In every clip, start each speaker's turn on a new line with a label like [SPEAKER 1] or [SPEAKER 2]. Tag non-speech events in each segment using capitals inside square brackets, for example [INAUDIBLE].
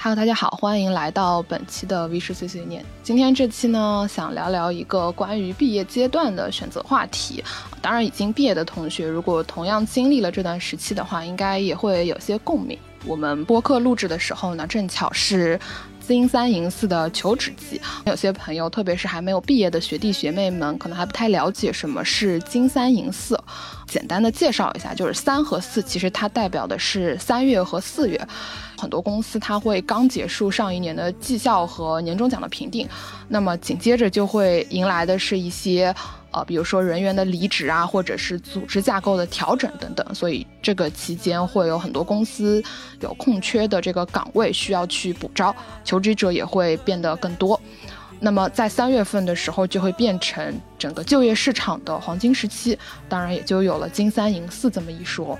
[SPEAKER 1] Hello，大家好，欢迎来到本期的 V 十碎碎念。今天这期呢，想聊聊一个关于毕业阶段的选择话题。当然，已经毕业的同学，如果同样经历了这段时期的话，应该也会有些共鸣。我们播客录制的时候呢，正巧是金三银四的求职季。有些朋友，特别是还没有毕业的学弟学妹们，可能还不太了解什么是金三银四。简单的介绍一下，就是三和四，其实它代表的是三月和四月。很多公司它会刚结束上一年的绩效和年终奖的评定，那么紧接着就会迎来的是一些，呃，比如说人员的离职啊，或者是组织架构的调整等等。所以这个期间会有很多公司有空缺的这个岗位需要去补招，求职者也会变得更多。那么在三月份的时候，就会变成整个就业市场的黄金时期，当然也就有了金三银四这么一说。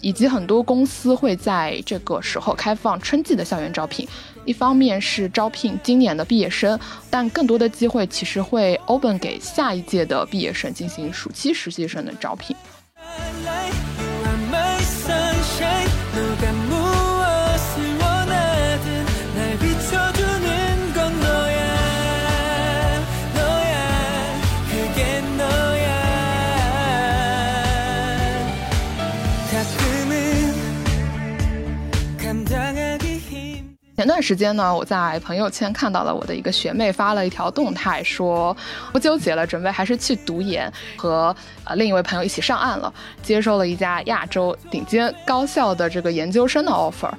[SPEAKER 1] 以及很多公司会在这个时候开放春季的校园招聘，一方面是招聘今年的毕业生，但更多的机会其实会 open 给下一届的毕业生进行暑期实习生的招聘。前段时间呢，我在朋友圈看到了我的一个学妹发了一条动态，说不纠结了，准备还是去读研，和呃另一位朋友一起上岸了，接受了一家亚洲顶尖高校的这个研究生的 offer。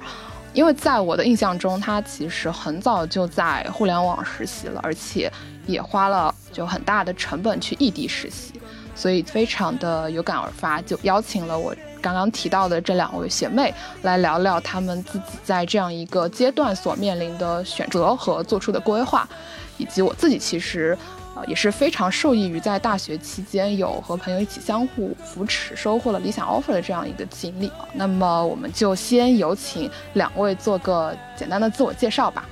[SPEAKER 1] 因为在我的印象中，他其实很早就在互联网实习了，而且也花了就很大的成本去异地实习，所以非常的有感而发，就邀请了我。刚刚提到的这两位学妹来聊聊她们自己在这样一个阶段所面临的选择和做出的规划，以及我自己其实呃也是非常受益于在大学期间有和朋友一起相互扶持，收获了理想 offer 的这样一个经历。那么我们就先有请两位做个简单的自我介绍吧，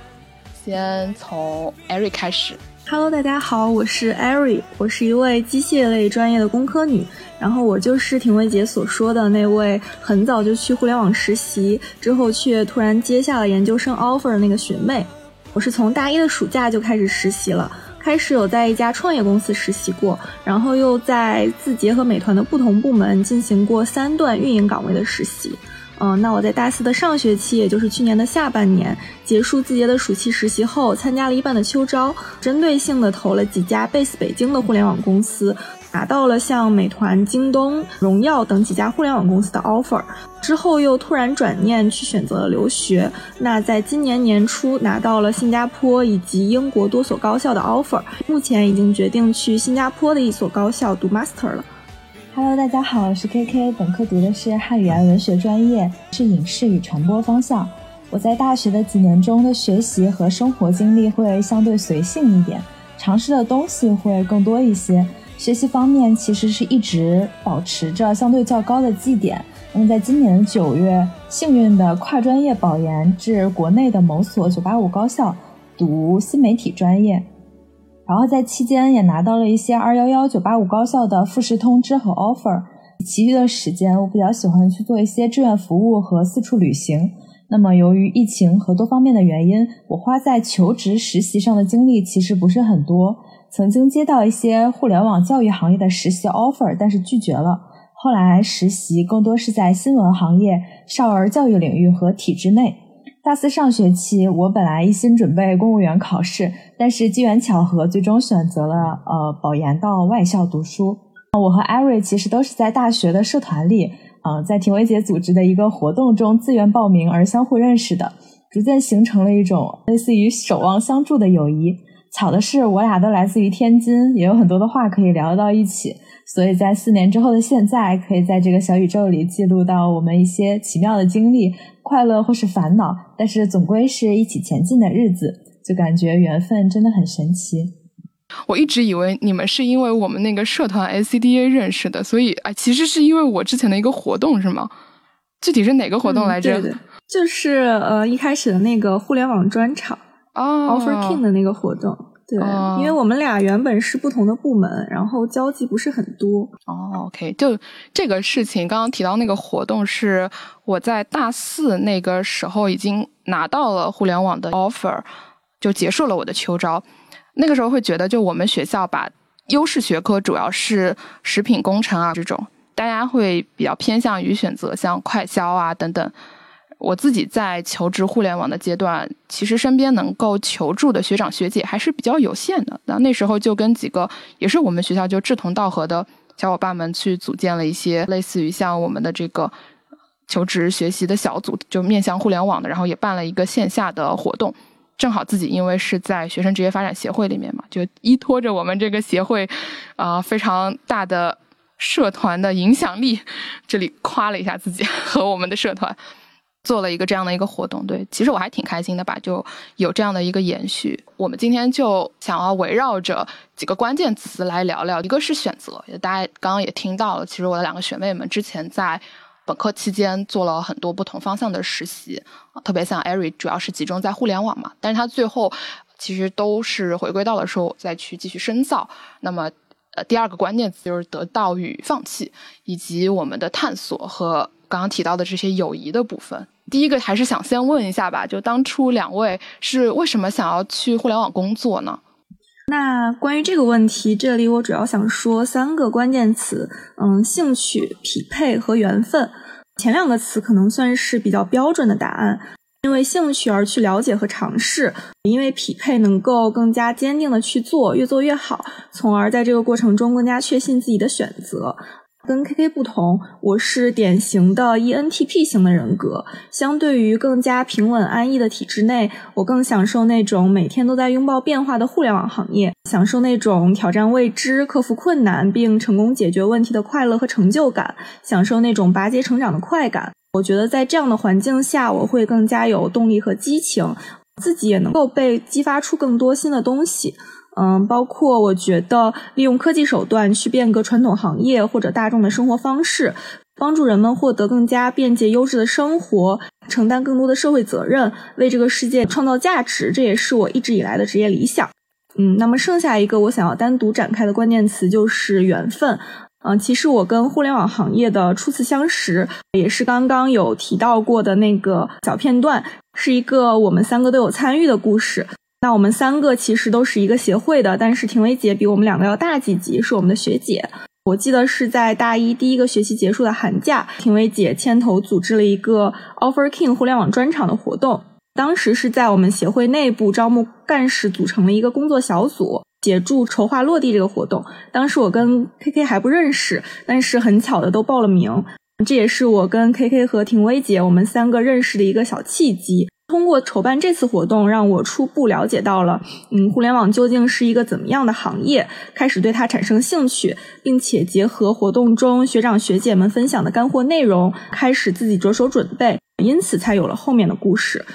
[SPEAKER 1] 先从艾瑞开始。
[SPEAKER 2] Hello，大家好，我是艾瑞，我是一位机械类专业的工科女，然后我就是婷薇姐所说的那位很早就去互联网实习，之后却突然接下了研究生 offer 的那个学妹。我是从大一的暑假就开始实习了，开始有在一家创业公司实习过，然后又在字节和美团的不同部门进行过三段运营岗位的实习。嗯，那我在大四的上学期，也就是去年的下半年，结束字节的暑期实习后，参加了一半的秋招，针对性的投了几家 base 北京的互联网公司，拿到了像美团、京东、荣耀等几家互联网公司的 offer。之后又突然转念去选择了留学，那在今年年初拿到了新加坡以及英国多所高校的 offer，目前已经决定去新加坡的一所高校读 master 了。
[SPEAKER 3] Hello，大家好，我是 KK，本科读的是汉语言文学专业，是影视与传播方向。我在大学的几年中的学习和生活经历会相对随性一点，尝试的东西会更多一些。学习方面其实是一直保持着相对较高的绩点。那么在今年九月，幸运的跨专业保研至国内的某所985高校读新媒体专业。然后在期间也拿到了一些二幺幺九八五高校的复试通知和 offer。其余的时间，我比较喜欢去做一些志愿服务和四处旅行。那么由于疫情和多方面的原因，我花在求职实习上的精力其实不是很多。曾经接到一些互联网教育行业的实习 offer，但是拒绝了。后来实习更多是在新闻行业、少儿教育领域和体制内。大四上学期，我本来一心准备公务员考试，但是机缘巧合，最终选择了呃保研到外校读书。我和艾瑞其实都是在大学的社团里，呃，在婷薇姐组织的一个活动中自愿报名而相互认识的，逐渐形成了一种类似于守望相助的友谊。巧的是，我俩都来自于天津，也有很多的话可以聊到一起。所以在四年之后的现在，可以在这个小宇宙里记录到我们一些奇妙的经历，快乐或是烦恼，但是总归是一起前进的日子，就感觉缘分真的很神奇。
[SPEAKER 1] 我一直以为你们是因为我们那个社团 ACDA 认识的，所以啊，其实是因为我之前的一个活动是吗？具体是哪个活动来着？
[SPEAKER 2] 对对，就是呃一开始的那个互联网专场
[SPEAKER 1] 哦
[SPEAKER 2] ，Offer King 的那个活动。对，因为我们俩原本是不同的部门，然后交际不是很多。
[SPEAKER 1] 哦，OK，就这个事情，刚刚提到那个活动是我在大四那个时候已经拿到了互联网的 offer，就结束了我的秋招。那个时候会觉得，就我们学校把优势学科主要是食品工程啊这种，大家会比较偏向于选择像快销啊等等。我自己在求职互联网的阶段，其实身边能够求助的学长学姐还是比较有限的。那那时候就跟几个也是我们学校就志同道合的小伙伴们去组建了一些类似于像我们的这个求职学习的小组，就面向互联网的，然后也办了一个线下的活动。正好自己因为是在学生职业发展协会里面嘛，就依托着我们这个协会啊非常大的社团的影响力，这里夸了一下自己 [LAUGHS] 和我们的社团。做了一个这样的一个活动，对，其实我还挺开心的吧，就有这样的一个延续。我们今天就想要围绕着几个关键词来聊聊，一个是选择，大家刚刚也听到了，其实我的两个学妹们之前在本科期间做了很多不同方向的实习，特别像艾瑞，主要是集中在互联网嘛，但是他最后其实都是回归到了说再去继续深造。那么，呃，第二个关键词就是得到与放弃，以及我们的探索和。刚刚提到的这些友谊的部分，第一个还是想先问一下吧，就当初两位是为什么想要去互联网工作呢？
[SPEAKER 2] 那关于这个问题，这里我主要想说三个关键词，嗯，兴趣、匹配和缘分。前两个词可能算是比较标准的答案，因为兴趣而去了解和尝试，因为匹配能够更加坚定的去做，越做越好，从而在这个过程中更加确信自己的选择。跟 K K 不同，我是典型的 E N T P 型的人格。相对于更加平稳安逸的体制内，我更享受那种每天都在拥抱变化的互联网行业，享受那种挑战未知、克服困难并成功解决问题的快乐和成就感，享受那种拔节成长的快感。我觉得在这样的环境下，我会更加有动力和激情，自己也能够被激发出更多新的东西。嗯，包括我觉得利用科技手段去变革传统行业或者大众的生活方式，帮助人们获得更加便捷优质的生活，承担更多的社会责任，为这个世界创造价值，这也是我一直以来的职业理想。嗯，那么剩下一个我想要单独展开的关键词就是缘分。嗯，其实我跟互联网行业的初次相识，也是刚刚有提到过的那个小片段，是一个我们三个都有参与的故事。那我们三个其实都是一个协会的，但是婷薇姐比我们两个要大几级，是我们的学姐。我记得是在大一第一个学期结束的寒假，婷薇姐牵头组织了一个 Offer King 互联网专场的活动。当时是在我们协会内部招募干事，组成了一个工作小组，协助筹划落地这个活动。当时我跟 KK 还不认识，但是很巧的都报了名。这也是我跟 KK 和婷薇姐我们三个认识的一个小契机。通过筹办这次活动，让我初步了解到了，嗯，互联网究竟是一个怎么样的行业，开始对它产生兴趣，并且结合活动中学长学姐们分享的干货内容，开始自己着手准备，因此才有了后面的故事。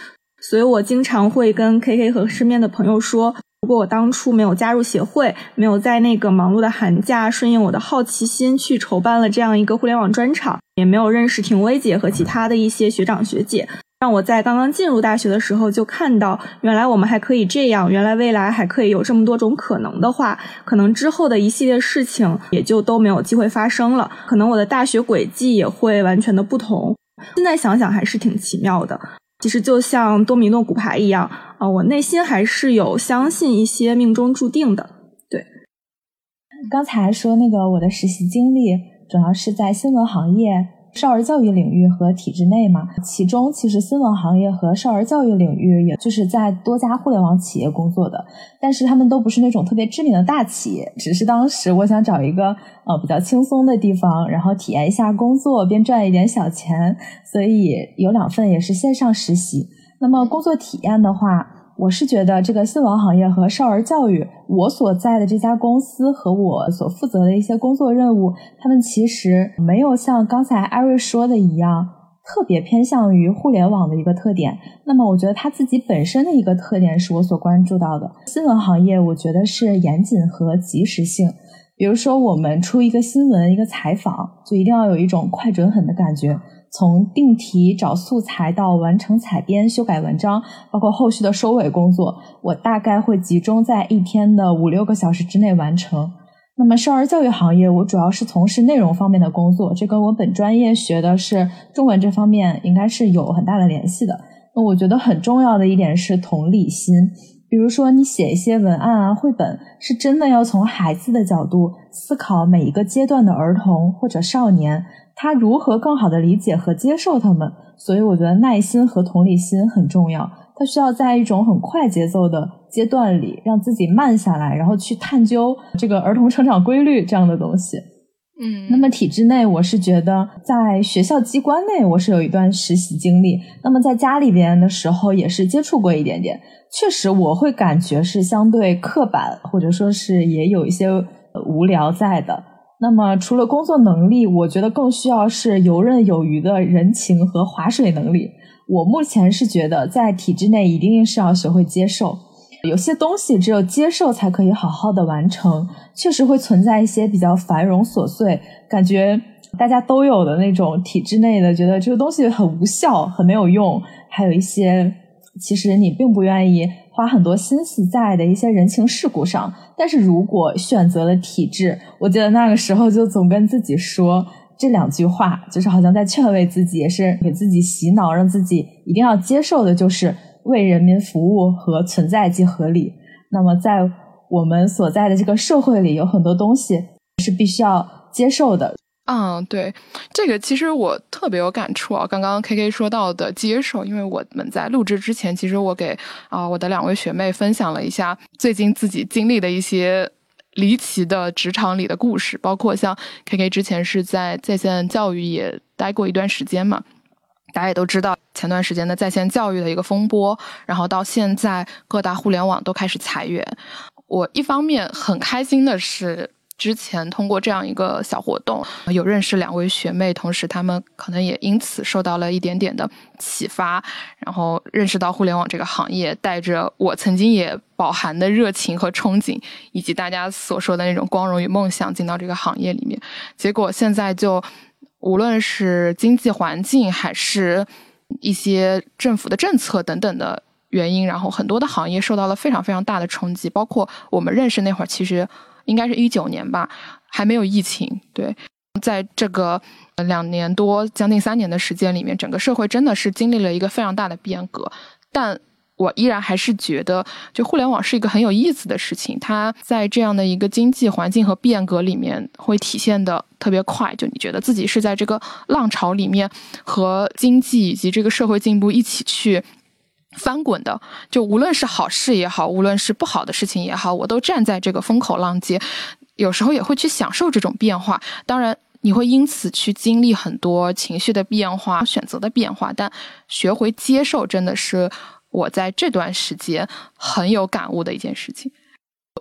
[SPEAKER 2] 所以我经常会跟 KK 和身边的朋友说，如果我当初没有加入协会，没有在那个忙碌的寒假顺应我的好奇心去筹办了这样一个互联网专场，也没有认识婷薇姐和其他的一些学长学姐。让我在刚刚进入大学的时候就看到，原来我们还可以这样，原来未来还可以有这么多种可能的话，可能之后的一系列事情也就都没有机会发生了，可能我的大学轨迹也会完全的不同。现在想想还是挺奇妙的。其实就像多米诺骨牌一样，啊，我内心还是有相信一些命中注定的。对，
[SPEAKER 3] 刚才说那个我的实习经历主要是在新闻行业。少儿教育领域和体制内嘛，其中其实新闻行业和少儿教育领域，也就是在多家互联网企业工作的，但是他们都不是那种特别知名的大企业，只是当时我想找一个呃比较轻松的地方，然后体验一下工作，边赚一点小钱，所以有两份也是线上实习。那么工作体验的话。我是觉得这个新闻行业和少儿教育，我所在的这家公司和我所负责的一些工作任务，他们其实没有像刚才艾瑞说的一样，特别偏向于互联网的一个特点。那么，我觉得他自己本身的一个特点是我所关注到的。新闻行业，我觉得是严谨和及时性。比如说，我们出一个新闻、一个采访，就一定要有一种快、准、狠的感觉。从定题、找素材到完成采编、修改文章，包括后续的收尾工作，我大概会集中在一天的五六个小时之内完成。那么，少儿教育行业，我主要是从事内容方面的工作，这跟我本专业学的是中文这方面，应该是有很大的联系的。那我觉得很重要的一点是同理心，比如说你写一些文案啊、绘本，是真的要从孩子的角度思考每一个阶段的儿童或者少年，他如何更好的理解和接受他们。所以，我觉得耐心和同理心很重要。他需要在一种很快节奏的阶段里，让自己慢下来，然后去探究这个儿童成长规律这样的东西。
[SPEAKER 1] 嗯，
[SPEAKER 3] 那么体制内，我是觉得在学校机关内，我是有一段实习经历。那么在家里边的时候，也是接触过一点点。确实，我会感觉是相对刻板，或者说是也有一些无聊在的。那么除了工作能力，我觉得更需要是游刃有余的人情和划水能力。我目前是觉得，在体制内一定是要学会接受，有些东西只有接受才可以好好的完成。确实会存在一些比较繁荣琐碎，感觉大家都有的那种体制内的，觉得这个东西很无效、很没有用。还有一些其实你并不愿意花很多心思在的一些人情世故上。但是如果选择了体制，我记得那个时候就总跟自己说。这两句话就是好像在劝慰自己，也是给自己洗脑，让自己一定要接受的，就是为人民服务和存在即合理。那么，在我们所在的这个社会里，有很多东西是必须要接受的。
[SPEAKER 1] 嗯，对，这个其实我特别有感触啊。刚刚 K K 说到的接受，因为我们在录制之前，其实我给啊我的两位学妹分享了一下最近自己经历的一些。离奇的职场里的故事，包括像 K K 之前是在在线教育也待过一段时间嘛，大家也都知道前段时间的在线教育的一个风波，然后到现在各大互联网都开始裁员。我一方面很开心的是。之前通过这样一个小活动，有认识两位学妹，同时他们可能也因此受到了一点点的启发，然后认识到互联网这个行业，带着我曾经也饱含的热情和憧憬，以及大家所说的那种光荣与梦想，进到这个行业里面。结果现在就无论是经济环境，还是一些政府的政策等等的原因，然后很多的行业受到了非常非常大的冲击，包括我们认识那会儿，其实。应该是一九年吧，还没有疫情。对，在这个两年多、将近三年的时间里面，整个社会真的是经历了一个非常大的变革。但我依然还是觉得，就互联网是一个很有意思的事情。它在这样的一个经济环境和变革里面，会体现的特别快。就你觉得自己是在这个浪潮里面，和经济以及这个社会进步一起去。翻滚的，就无论是好事也好，无论是不好的事情也好，我都站在这个风口浪尖，有时候也会去享受这种变化。当然，你会因此去经历很多情绪的变化、选择的变化，但学会接受，真的是我在这段时间很有感悟的一件事情。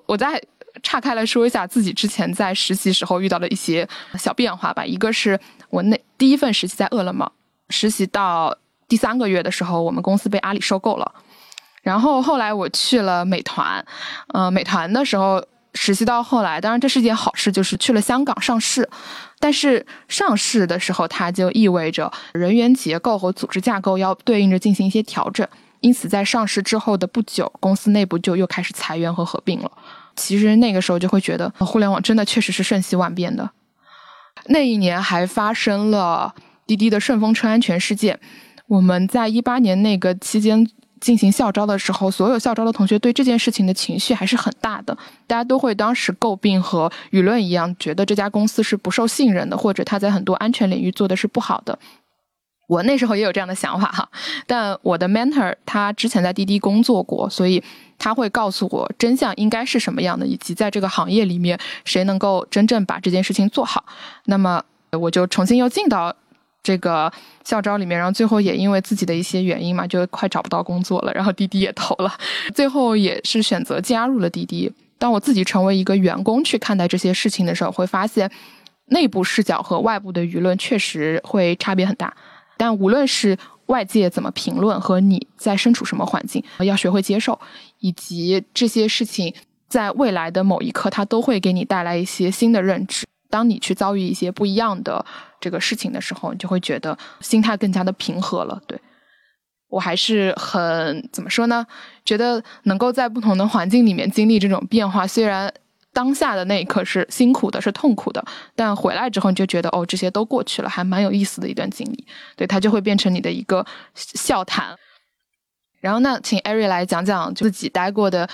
[SPEAKER 1] 我再岔开来说一下自己之前在实习时候遇到的一些小变化吧。一个是我那第一份实习在饿了么实习到。第三个月的时候，我们公司被阿里收购了，然后后来我去了美团，呃，美团的时候实习到后来，当然这是一件好事，就是去了香港上市，但是上市的时候，它就意味着人员结构和组织架构要对应着进行一些调整，因此在上市之后的不久，公司内部就又开始裁员和合并了。其实那个时候就会觉得，互联网真的确实是瞬息万变的。那一年还发生了滴滴的顺风车安全事件。我们在一八年那个期间进行校招的时候，所有校招的同学对这件事情的情绪还是很大的，大家都会当时诟病和舆论一样，觉得这家公司是不受信任的，或者他在很多安全领域做的是不好的。我那时候也有这样的想法哈，但我的 mentor 他之前在滴滴工作过，所以他会告诉我真相应该是什么样的，以及在这个行业里面谁能够真正把这件事情做好。那么我就重新又进到。这个校招里面，然后最后也因为自己的一些原因嘛，就快找不到工作了。然后滴滴也投了，最后也是选择加入了滴滴。当我自己成为一个员工去看待这些事情的时候，会发现内部视角和外部的舆论确实会差别很大。但无论是外界怎么评论，和你在身处什么环境，要学会接受，以及这些事情。在未来的某一刻，它都会给你带来一些新的认知。当你去遭遇一些不一样的这个事情的时候，你就会觉得心态更加的平和了。对我还是很怎么说呢？觉得能够在不同的环境里面经历这种变化，虽然当下的那一刻是辛苦的、是痛苦的，但回来之后你就觉得哦，这些都过去了，还蛮有意思的一段经历。对，它就会变成你的一个笑谈。然后那请艾瑞来讲讲自己待过的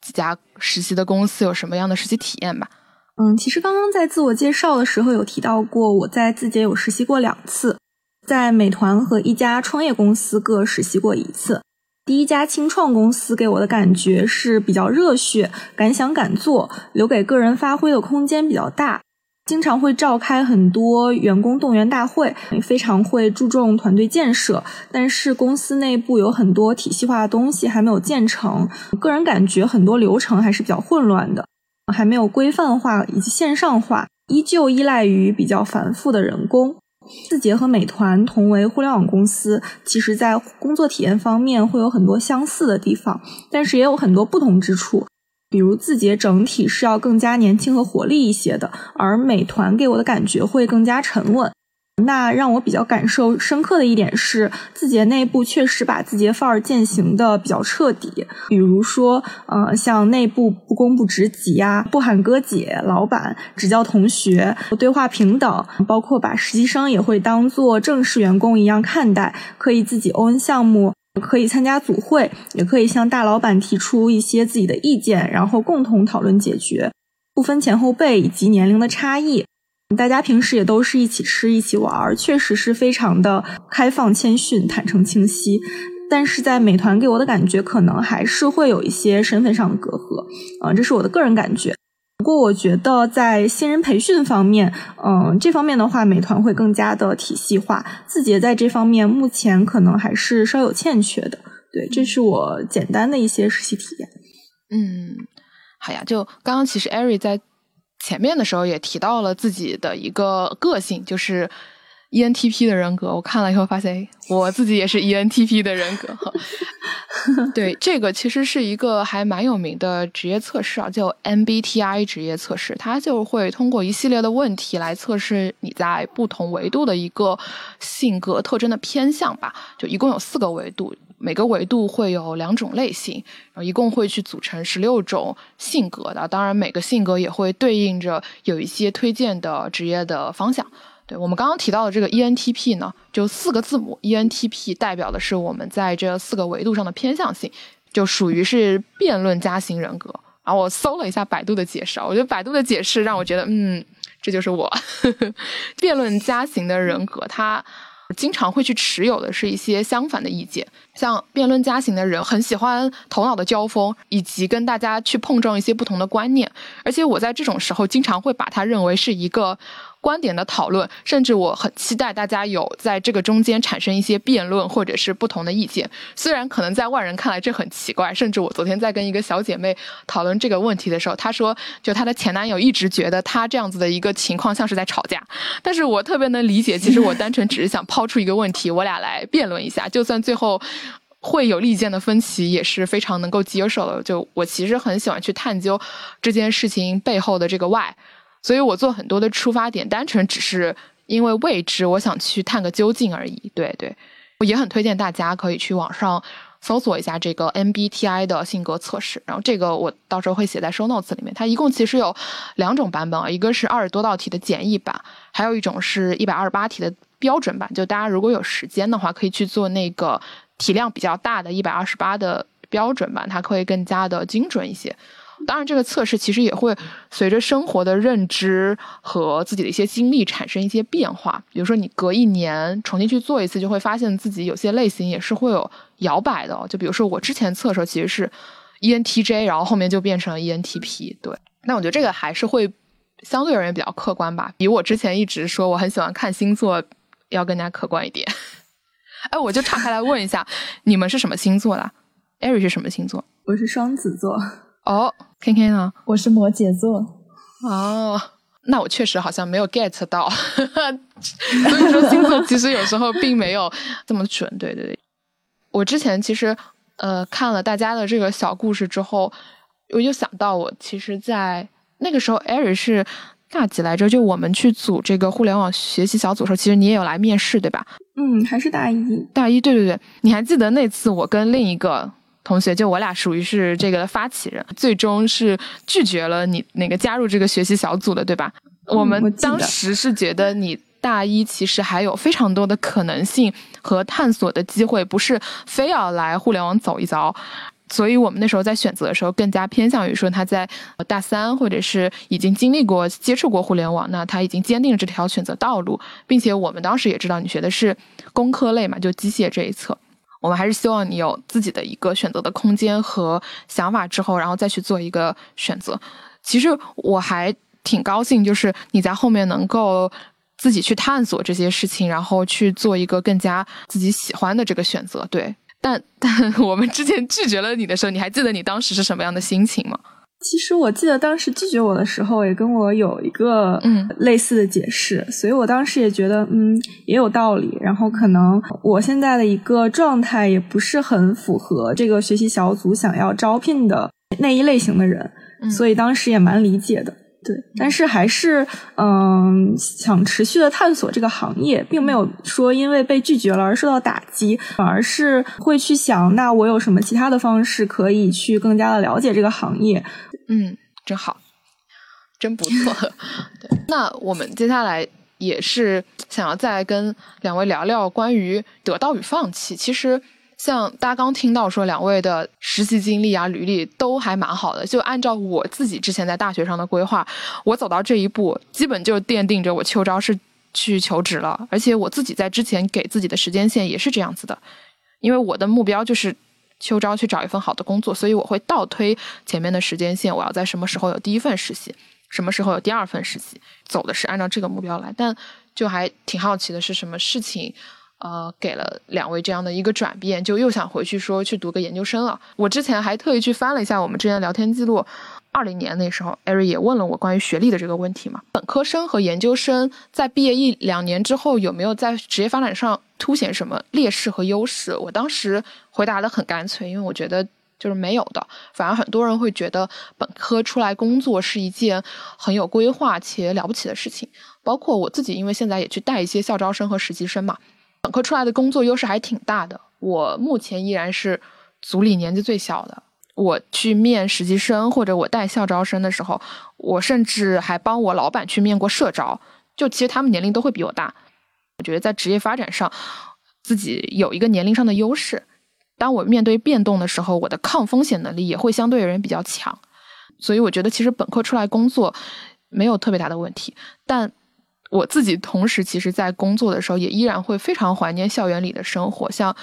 [SPEAKER 1] 几家实习的公司有什么样的实习体验吧。
[SPEAKER 2] 嗯，其实刚刚在自我介绍的时候有提到过，我在字节有实习过两次，在美团和一家创业公司各实习过一次。第一家轻创公司给我的感觉是比较热血，敢想敢做，留给个人发挥的空间比较大，经常会召开很多员工动员大会，非常会注重团队建设。但是公司内部有很多体系化的东西还没有建成，个人感觉很多流程还是比较混乱的。还没有规范化以及线上化，依旧依赖于比较繁复的人工。字节和美团同为互联网公司，其实在工作体验方面会有很多相似的地方，但是也有很多不同之处。比如字节整体是要更加年轻和活力一些的，而美团给我的感觉会更加沉稳。那让我比较感受深刻的一点是，字节内部确实把字节范儿践行的比较彻底。比如说，呃，像内部不公布职级呀，不喊哥姐、老板，只叫同学，对话平等，包括把实习生也会当做正式员工一样看待，可以自己 own 项目，可以参加组会，也可以向大老板提出一些自己的意见，然后共同讨论解决，不分前后辈以及年龄的差异。大家平时也都是一起吃、一起玩，确实是非常的开放、谦逊、坦诚、清晰。但是在美团给我的感觉，可能还是会有一些身份上的隔阂，啊，这是我的个人感觉。不过我觉得在新人培训方面，嗯，这方面的话，美团会更加的体系化。字节在这方面目前可能还是稍有欠缺的。对，这是我简单的一些实习体验。
[SPEAKER 1] 嗯，好呀，就刚刚其实艾瑞在。前面的时候也提到了自己的一个个性，就是 ENTP 的人格。我看了以后发现，我自己也是 ENTP 的人格。[LAUGHS] 对，这个其实是一个还蛮有名的职业测试啊，叫 MBTI 职业测试。它就会通过一系列的问题来测试你在不同维度的一个性格特征的偏向吧。就一共有四个维度。每个维度会有两种类型，然后一共会去组成十六种性格的。当然，每个性格也会对应着有一些推荐的职业的方向。对我们刚刚提到的这个 ENTP 呢，就四个字母 ENTP 代表的是我们在这四个维度上的偏向性，就属于是辩论家型人格。然后我搜了一下百度的解释，我觉得百度的解释让我觉得，嗯，这就是我 [LAUGHS] 辩论家型的人格，他。经常会去持有的是一些相反的意见，像辩论家型的人很喜欢头脑的交锋，以及跟大家去碰撞一些不同的观念，而且我在这种时候经常会把它认为是一个。观点的讨论，甚至我很期待大家有在这个中间产生一些辩论，或者是不同的意见。虽然可能在外人看来这很奇怪，甚至我昨天在跟一个小姐妹讨论这个问题的时候，她说，就她的前男友一直觉得她这样子的一个情况像是在吵架。但是我特别能理解，其实我单纯只是想抛出一个问题，我俩来辩论一下，就算最后会有利剑的分歧，也是非常能够接受的。就我其实很喜欢去探究这件事情背后的这个 why。所以我做很多的出发点，单纯只是因为未知，我想去探个究竟而已。对对，我也很推荐大家可以去网上搜索一下这个 MBTI 的性格测试，然后这个我到时候会写在 show notes 里面。它一共其实有两种版本啊，一个是二十多道题的简易版，还有一种是一百二十八题的标准版。就大家如果有时间的话，可以去做那个体量比较大的一百二十八的标准版，它会更加的精准一些。当然，这个测试其实也会随着生活的认知和自己的一些经历产生一些变化。比如说，你隔一年重新去做一次，就会发现自己有些类型也是会有摇摆的。就比如说，我之前测的时候其实是 ENTJ，然后后面就变成了 ENTP。对，那我觉得这个还是会相对而言比较客观吧，比我之前一直说我很喜欢看星座要更加客观一点。[LAUGHS] 哎，我就岔开来问一下，你们是什么星座的？艾瑞是什么星座？
[SPEAKER 2] 我是双子座。
[SPEAKER 1] 哦，K K 呢？
[SPEAKER 3] 我是摩羯座。
[SPEAKER 1] 哦，那我确实好像没有 get 到，所以说星座其实有时候并没有这么准。对对对，我之前其实呃看了大家的这个小故事之后，我就想到我其实，在那个时候，艾瑞是大几来着？就我们去组这个互联网学习小组的时候，其实你也有来面试，对吧？
[SPEAKER 2] 嗯，还是大一。
[SPEAKER 1] 大一，对对对，你还记得那次我跟另一个同学，就我俩属于是这个发起人，最终是拒绝了你那个加入这个学习小组的，对吧？我们当时是觉得你大一其实还有非常多的可能性和探索的机会，不是非要来互联网走一遭。所以我们那时候在选择的时候，更加偏向于说他在大三，或者是已经经历过、接触过互联网，那他已经坚定了这条选择道路，并且我们当时也知道你学的是工科类嘛，就机械这一侧，我们还是希望你有自己的一个选择的空间和想法之后，然后再去做一个选择。其实我还挺高兴，就是你在后面能够自己去探索这些事情，然后去做一个更加自己喜欢的这个选择，对。但 [LAUGHS] 但我们之前拒绝了你的时候，你还记得你当时是什么样的心情吗？
[SPEAKER 2] 其实我记得当时拒绝我的时候，也跟我有一个嗯类似的解释，所以我当时也觉得嗯也有道理。然后可能我现在的一个状态也不是很符合这个学习小组想要招聘的那一类型的人，所以当时也蛮理解的。对，但是还是嗯，想持续的探索这个行业，并没有说因为被拒绝了而受到打击，反而是会去想，那我有什么其他的方式可以去更加的了解这个行业？
[SPEAKER 1] 嗯，真好，真不错。[LAUGHS] 对，那我们接下来也是想要再跟两位聊聊关于得到与放弃。其实。像大家刚听到说两位的实习经历啊、履历都还蛮好的，就按照我自己之前在大学上的规划，我走到这一步，基本就奠定着我秋招是去求职了。而且我自己在之前给自己的时间线也是这样子的，因为我的目标就是秋招去找一份好的工作，所以我会倒推前面的时间线，我要在什么时候有第一份实习，什么时候有第二份实习，走的是按照这个目标来。但就还挺好奇的是什么事情。呃，给了两位这样的一个转变，就又想回去说去读个研究生了。我之前还特意去翻了一下我们之前聊天记录，二零年那时候，艾瑞也问了我关于学历的这个问题嘛。本科生和研究生在毕业一两年之后，有没有在职业发展上凸显什么劣势和优势？我当时回答的很干脆，因为我觉得就是没有的。反而很多人会觉得本科出来工作是一件很有规划且了不起的事情。包括我自己，因为现在也去带一些校招生和实习生嘛。本科出来的工作优势还挺大的。我目前依然是组里年纪最小的。我去面实习生或者我带校招生的时候，我甚至还帮我老板去面过社招。就其实他们年龄都会比我大。我觉得在职业发展上，自己有一个年龄上的优势。当我面对变动的时候，我的抗风险能力也会相对而言比较强。所以我觉得其实本科出来工作没有特别大的问题。但我自己同时，其实，在工作的时候，也依然会非常怀念校园里的生活。像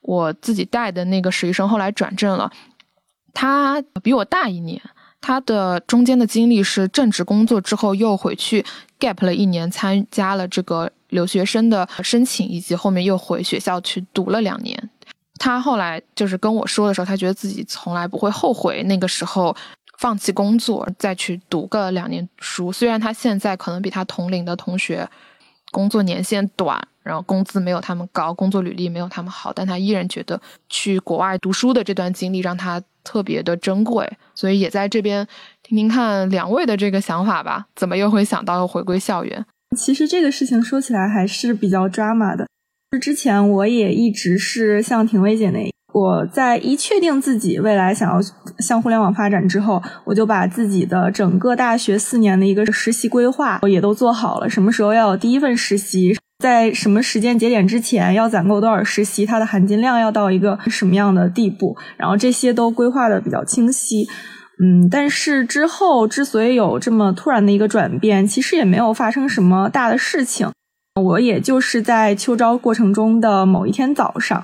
[SPEAKER 1] 我自己带的那个实习生，后来转正了，他比我大一年，他的中间的经历是正职工作之后又回去 gap 了一年，参加了这个留学生的申请，以及后面又回学校去读了两年。他后来就是跟我说的时候，他觉得自己从来不会后悔那个时候。放弃工作再去读个两年书，虽然他现在可能比他同龄的同学工作年限短，然后工资没有他们高，工作履历没有他们好，但他依然觉得去国外读书的这段经历让他特别的珍贵，所以也在这边听听看两位的这个想法吧。怎么又会想到回归校园？
[SPEAKER 2] 其实这个事情说起来还是比较 drama 的，之前我也一直是像婷薇姐那。我在一确定自己未来想要向互联网发展之后，我就把自己的整个大学四年的一个实习规划我也都做好了。什么时候要有第一份实习，在什么时间节点之前要攒够多少实习，它的含金量要到一个什么样的地步，然后这些都规划的比较清晰。嗯，但是之后之所以有这么突然的一个转变，其实也没有发生什么大的事情。我也就是在秋招过程中的某一天早上。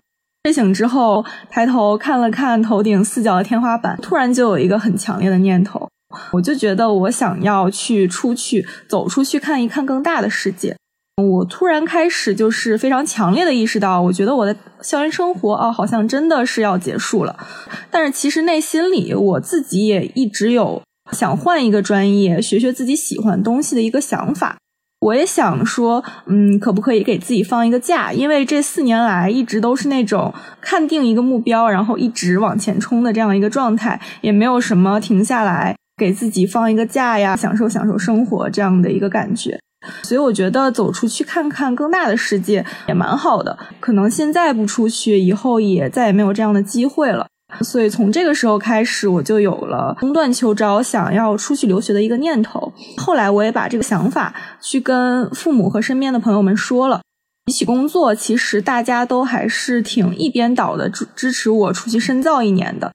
[SPEAKER 2] 睡醒之后，抬头看了看头顶四角的天花板，突然就有一个很强烈的念头，我就觉得我想要去出去，走出去看一看更大的世界。我突然开始就是非常强烈的意识到，我觉得我的校园生活啊，好像真的是要结束了。但是其实内心里，我自己也一直有想换一个专业，学学自己喜欢东西的一个想法。我也想说，嗯，可不可以给自己放一个假？因为这四年来一直都是那种看定一个目标，然后一直往前冲的这样一个状态，也没有什么停下来给自己放一个假呀，享受享受生活这样的一个感觉。所以我觉得走出去看看更大的世界也蛮好的。可能现在不出去，以后也再也没有这样的机会了。所以从这个时候开始，我就有了中断秋招，想要出去留学的一个念头。后来我也把这个想法去跟父母和身边的朋友们说了。比起工作，其实大家都还是挺一边倒的支支持我出去深造一年的。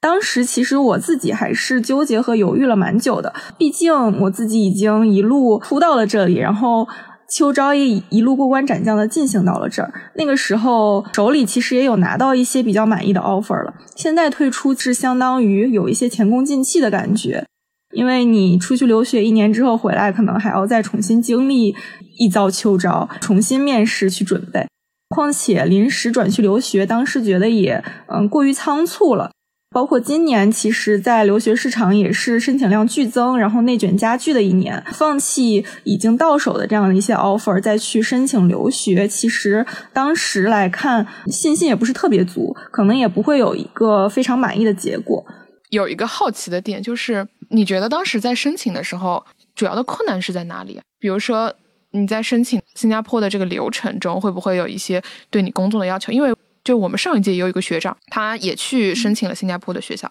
[SPEAKER 2] 当时其实我自己还是纠结和犹豫了蛮久的，毕竟我自己已经一路出到了这里，然后。秋招也一路过关斩将的进行到了这儿，那个时候手里其实也有拿到一些比较满意的 offer 了。现在退出是相当于有一些前功尽弃的感觉，因为你出去留学一年之后回来，可能还要再重新经历一遭秋招，重新面试去准备。况且临时转去留学，当时觉得也嗯过于仓促了。包括今年，其实，在留学市场也是申请量剧增，然后内卷加剧的一年。放弃已经到手的这样的一些 offer，再去申请留学，其实当时来看信心也不是特别足，可能也不会有一个非常满意的结果。
[SPEAKER 1] 有一个好奇的点就是，你觉得当时在申请的时候，主要的困难是在哪里？比如说你在申请新加坡的这个流程中，会不会有一些对你工作的要求？因为就我们上一届也有一个学长，他也去申请了新加坡的学校，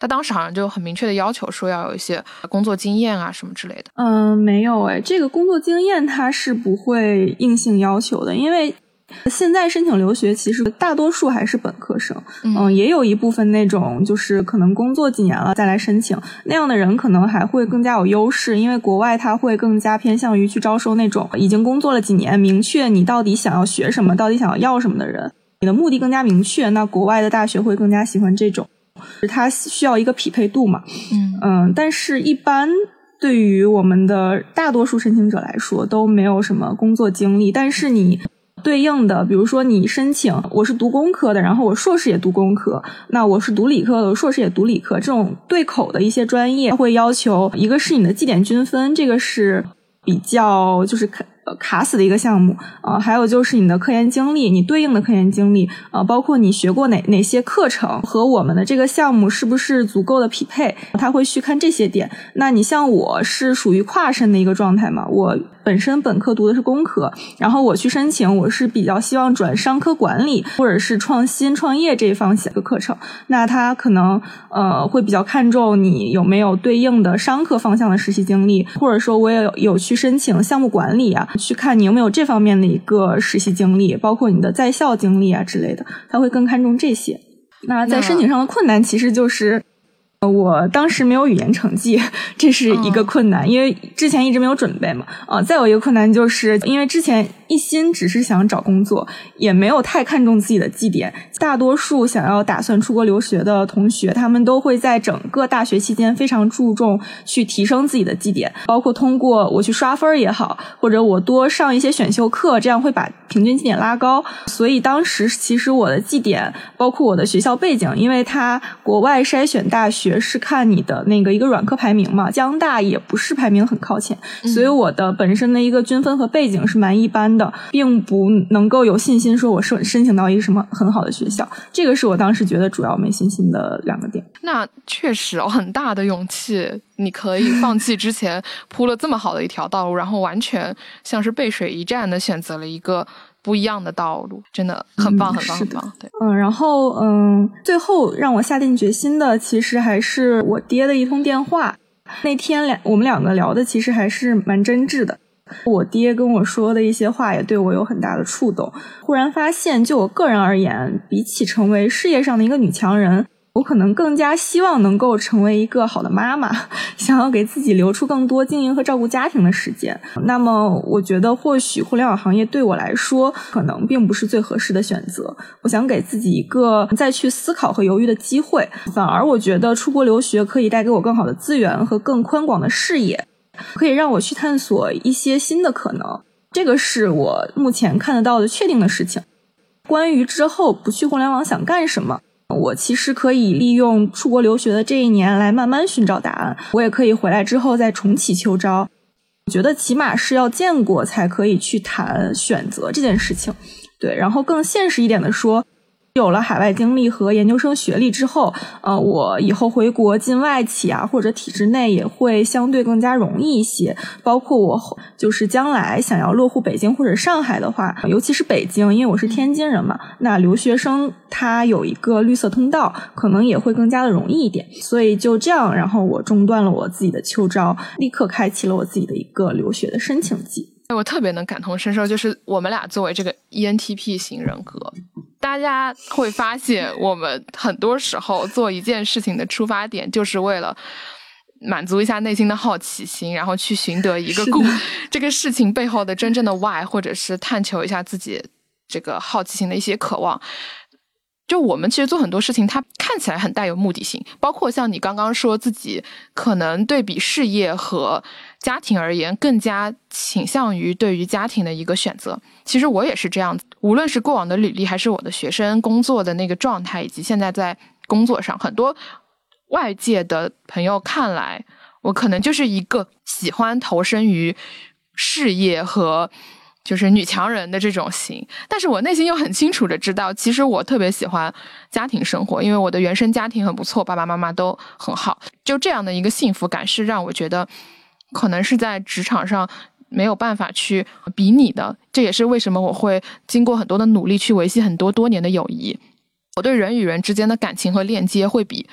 [SPEAKER 1] 他当时好像就很明确的要求说要有一些工作经验啊什么之类的。
[SPEAKER 2] 嗯，没有哎，这个工作经验他是不会硬性要求的，因为现在申请留学其实大多数还是本科生，嗯，也有一部分那种就是可能工作几年了再来申请那样的人，可能还会更加有优势，因为国外他会更加偏向于去招收那种已经工作了几年，明确你到底想要学什么，到底想要要什么的人。你的目的更加明确，那国外的大学会更加喜欢这种，它需要一个匹配度嘛？嗯嗯，但是一般对于我们的大多数申请者来说都没有什么工作经历，但是你对应的，比如说你申请我是读工科的，然后我硕士也读工科，那我是读理科的，我硕士也读理科，这种对口的一些专业会要求一个是你的绩点均分，这个是比较就是看。呃，卡死的一个项目啊，还有就是你的科研经历，你对应的科研经历啊，包括你学过哪哪些课程和我们的这个项目是不是足够的匹配，他会去看这些点。那你像我是属于跨身的一个状态嘛，我本身本科读的是工科，然后我去申请，我是比较希望转商科管理或者是创新创业这一方写个课程，那他可能呃会比较看重你有没有对应的商科方向的实习经历，或者说我也有有去申请项目管理啊。去看你有没有这方面的一个实习经历，包括你的在校经历啊之类的，他会更看重这些。那在申请上的困难，其实就是。我当时没有语言成绩，[LAUGHS] 这是一个困难，因为之前一直没有准备嘛。啊，再有一个困难，就是因为之前一心只是想找工作，也没有太看重自己的绩点。大多数想要打算出国留学的同学，他们都会在整个大学期间非常注重去提升自己的绩点，包括通过我去刷分也好，或者我多上一些选修课，这样会把平均绩点拉高。所以当时其实我的绩点，包括我的学校背景，因为它国外筛选大学。是看你的那个一个软科排名嘛，江大也不是排名很靠前，所以我的本身的一个均分和背景是蛮一般的，并不能够有信心说我申申请到一个什么很好的学校，这个是我当时觉得主要没信心的两个点。
[SPEAKER 1] 那确实哦，很大的勇气，你可以 [LAUGHS] 放弃之前铺了这么好的一条道路，然后完全像是背水一战的选择了一个。不一样的道路，真的很棒，很棒，很棒。对，
[SPEAKER 2] 嗯，然后，嗯，最后让我下定决心的，其实还是我爹的一通电话。那天两我们两个聊的，其实还是蛮真挚的。我爹跟我说的一些话，也对我有很大的触动。忽然发现，就我个人而言，比起成为事业上的一个女强人。我可能更加希望能够成为一个好的妈妈，想要给自己留出更多经营和照顾家庭的时间。那么，我觉得或许互联网行业对我来说可能并不是最合适的选择。我想给自己一个再去思考和犹豫的机会。反而，我觉得出国留学可以带给我更好的资源和更宽广的视野，可以让我去探索一些新的可能。这个是我目前看得到的确定的事情。关于之后不去互联网想干什么？我其实可以利用出国留学的这一年来慢慢寻找答案。我也可以回来之后再重启秋招。我觉得起码是要见过才可以去谈选择这件事情。对，然后更现实一点的说。有了海外经历和研究生学历之后，呃，我以后回国进外企啊，或者体制内也会相对更加容易一些。包括我就是将来想要落户北京或者上海的话，尤其是北京，因为我是天津人嘛，那留学生他有一个绿色通道，可能也会更加的容易一点。所以就这样，然后我中断了我自己的秋招，立刻开启了我自己的一个留学的申请季。
[SPEAKER 1] 我特别能感同身受，就是我们俩作为这个 ENTP 型人格。大家会发现，我们很多时候做一件事情的出发点，就是为了满足一下内心的好奇心，然后去寻得一个故 [LAUGHS] 这个事情背后的真正的 why，或者是探求一下自己这个好奇心的一些渴望。就我们其实做很多事情，它看起来很带有目的性，包括像你刚刚说自己可能对比事业和家庭而言，更加倾向于对于家庭的一个选择。其实我也是这样子，无论是过往的履历，还是我的学生工作的那个状态，以及现在在工作上，很多外界的朋友看来，我可能就是一个喜欢投身于事业和。就是女强人的这种型，但是我内心又很清楚的知道，其实我特别喜欢家庭生活，因为我的原生家庭很不错，爸爸妈妈都很好，就这样的一个幸福感是让我觉得，可能是在职场上没有办法去比拟的。这也是为什么我会经过很多的努力去维系很多多年的友谊。我对人与人之间的感情和链接会比。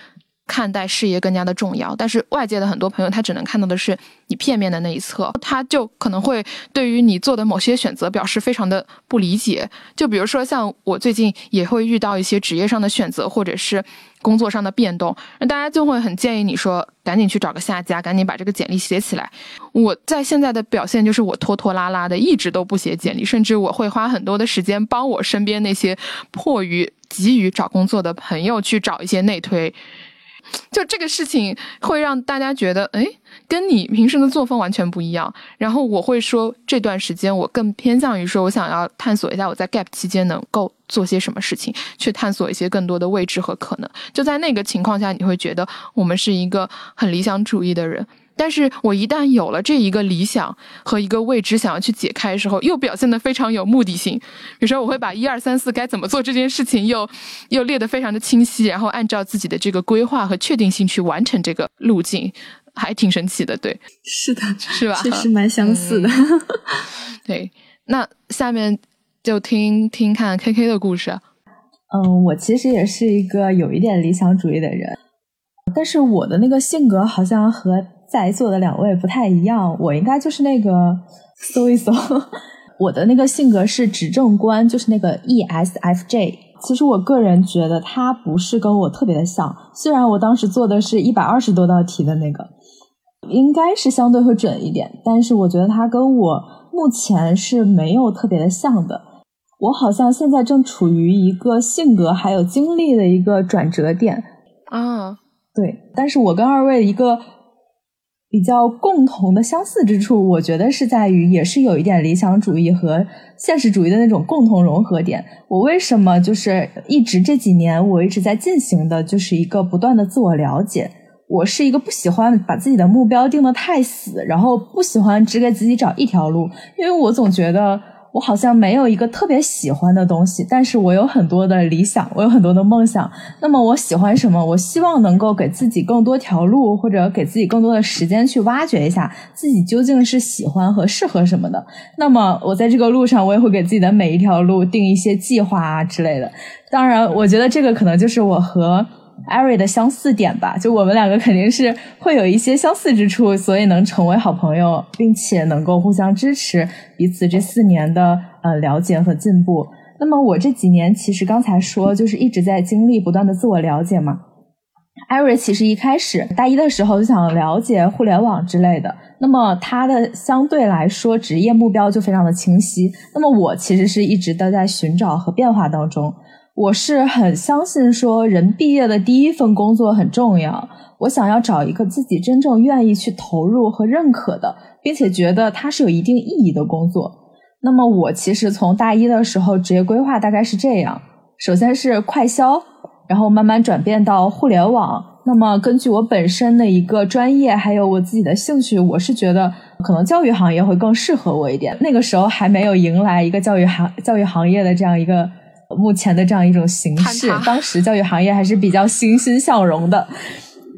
[SPEAKER 1] 看待事业更加的重要，但是外界的很多朋友他只能看到的是你片面的那一侧，他就可能会对于你做的某些选择表示非常的不理解。就比如说像我最近也会遇到一些职业上的选择，或者是工作上的变动，那大家就会很建议你说赶紧去找个下家，赶紧把这个简历写起来。我在现在的表现就是我拖拖拉拉的，一直都不写简历，甚至我会花很多的时间帮我身边那些迫于急于找工作的朋友去找一些内推。就这个事情会让大家觉得，哎，跟你平时的作风完全不一样。然后我会说，这段时间我更偏向于说，我想要探索一下我在 gap 期间能够做些什么事情，去探索一些更多的未知和可能。就在那个情况下，你会觉得我们是一个很理想主义的人。但是我一旦有了这一个理想和一个未知想要去解开的时候，又表现得非常有目的性。比如说，我会把一二三四该怎么做这件事情又又列得非常的清晰，然后按照自己的这个规划和确定性去完成这个路径，还挺神奇的。对，
[SPEAKER 2] 是的，
[SPEAKER 1] 是吧？
[SPEAKER 2] 确实蛮相似的。
[SPEAKER 1] 对，那下面就听听看 K K 的故事。
[SPEAKER 3] 嗯，我其实也是一个有一点理想主义的人，但是我的那个性格好像和。在座的两位不太一样，我应该就是那个搜一搜，[LAUGHS] 我的那个性格是执政官，就是那个 ESFJ。其实我个人觉得他不是跟我特别的像，虽然我当时做的是一百二十多道题的那个，应该是相对会准一点，但是我觉得他跟我目前是没有特别的像的。我好像现在正处于一个性格还有经历的一个转折点
[SPEAKER 1] 啊，
[SPEAKER 3] 对，但是我跟二位一个。比较共同的相似之处，我觉得是在于，也是有一点理想主义和现实主义的那种共同融合点。我为什么就是一直这几年我一直在进行的，就是一个不断的自我了解。我是一个不喜欢把自己的目标定得太死，然后不喜欢只给自己找一条路，因为我总觉得。我好像没有一个特别喜欢的东西，但是我有很多的理想，我有很多的梦想。那么我喜欢什么？我希望能够给自己更多条路，或者给自己更多的时间去挖掘一下自己究竟是喜欢和适合什么的。那么我在这个路上，我也会给自己的每一条路定一些计划啊之类的。当然，我觉得这个可能就是我和。艾瑞的相似点吧，就我们两个肯定是会有一些相似之处，所以能成为好朋友，并且能够互相支持彼此这四年的呃了解和进步。那么我这几年其实刚才说就是一直在经历不断的自我了解嘛。艾瑞其实一开始大一的时候就想了解互联网之类的，那么他的相对来说职业目标就非常的清晰。那么我其实是一直都在寻找和变化当中。我是很相信说，人毕业的第一份工作很重要。我想要找一个自己真正愿意去投入和认可的，并且觉得它是有一定意义的工作。那么，我其实从大一的时候职业规划大概是这样：首先是快销，然后慢慢转变到互联网，那么根据我本身的一个专业，还有我自己的兴趣，我是觉得可能教育行业会更适合我一点。那个时候还没有迎来一个教育行教育行业的这样一个目前的这样一种形式，[LAUGHS] 当时教育行业还是比较欣欣向荣的。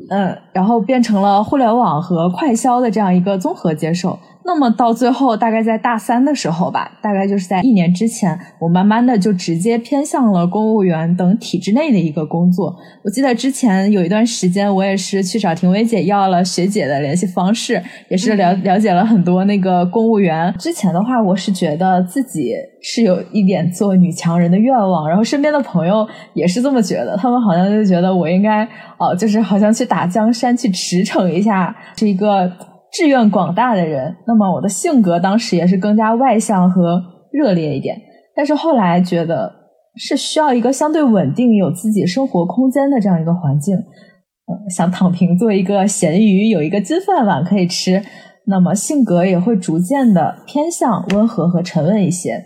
[SPEAKER 3] 嗯，然后变成了互联网和快销的这样一个综合接受。那么到最后，大概在大三的时候吧，大概就是在一年之前，我慢慢的就直接偏向了公务员等体制内的一个工作。我记得之前有一段时间，我也是去找婷薇姐要了学姐的联系方式，也是了了解了很多那个公务员。之前的话，我是觉得自己是有一点做女强人的愿望，然后身边的朋友也是这么觉得，他们好像就觉得我应该哦，就是好像去打江山，去驰骋一下，是一个。志愿广大的人，那么我的性格当时也是更加外向和热烈一点。但是后来觉得是需要一个相对稳定、有自己生活空间的这样一个环境。呃，想躺平做一个咸鱼，有一个金饭碗可以吃，那么性格也会逐渐的偏向温和和沉稳一些。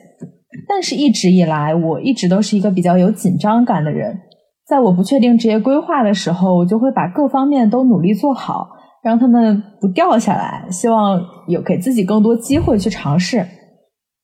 [SPEAKER 3] 但是一直以来，我一直都是一个比较有紧张感的人，在我不确定职业规划的时候，我就会把各方面都努力做好。让他们不掉下来，希望有给自己更多机会去尝试。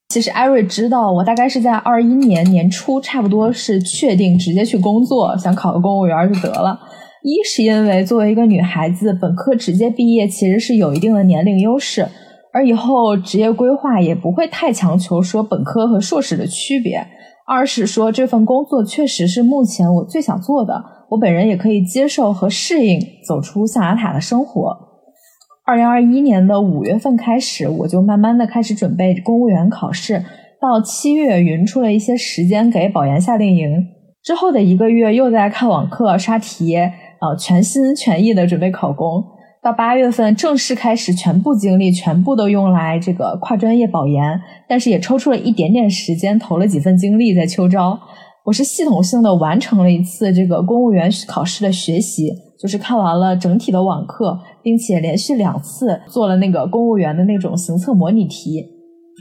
[SPEAKER 3] 其实艾瑞知道，我大概是在二一年年初，差不多是确定直接去工作，想考个公务员就得了。一是因为作为一个女孩子，本科直接毕业其实是有一定的年龄优势，而以后职业规划也不会太强求说本科和硕士的区别。二是说这份工作确实是目前我最想做的。我本人也可以接受和适应走出象牙塔的生活。二零二一年的五月份开始，我就慢慢的开始准备公务员考试。到七月，匀出了一些时间给保研夏令营。之后的一个月，又在看网课、刷题，呃，全心全意的准备考公。到八月份，正式开始，全部精力全部都用来这个跨专业保研，但是也抽出了一点点时间，投了几份精力在秋招。我是系统性的完成了一次这个公务员考试的学习，就是看完了整体的网课，并且连续两次做了那个公务员的那种行测模拟题。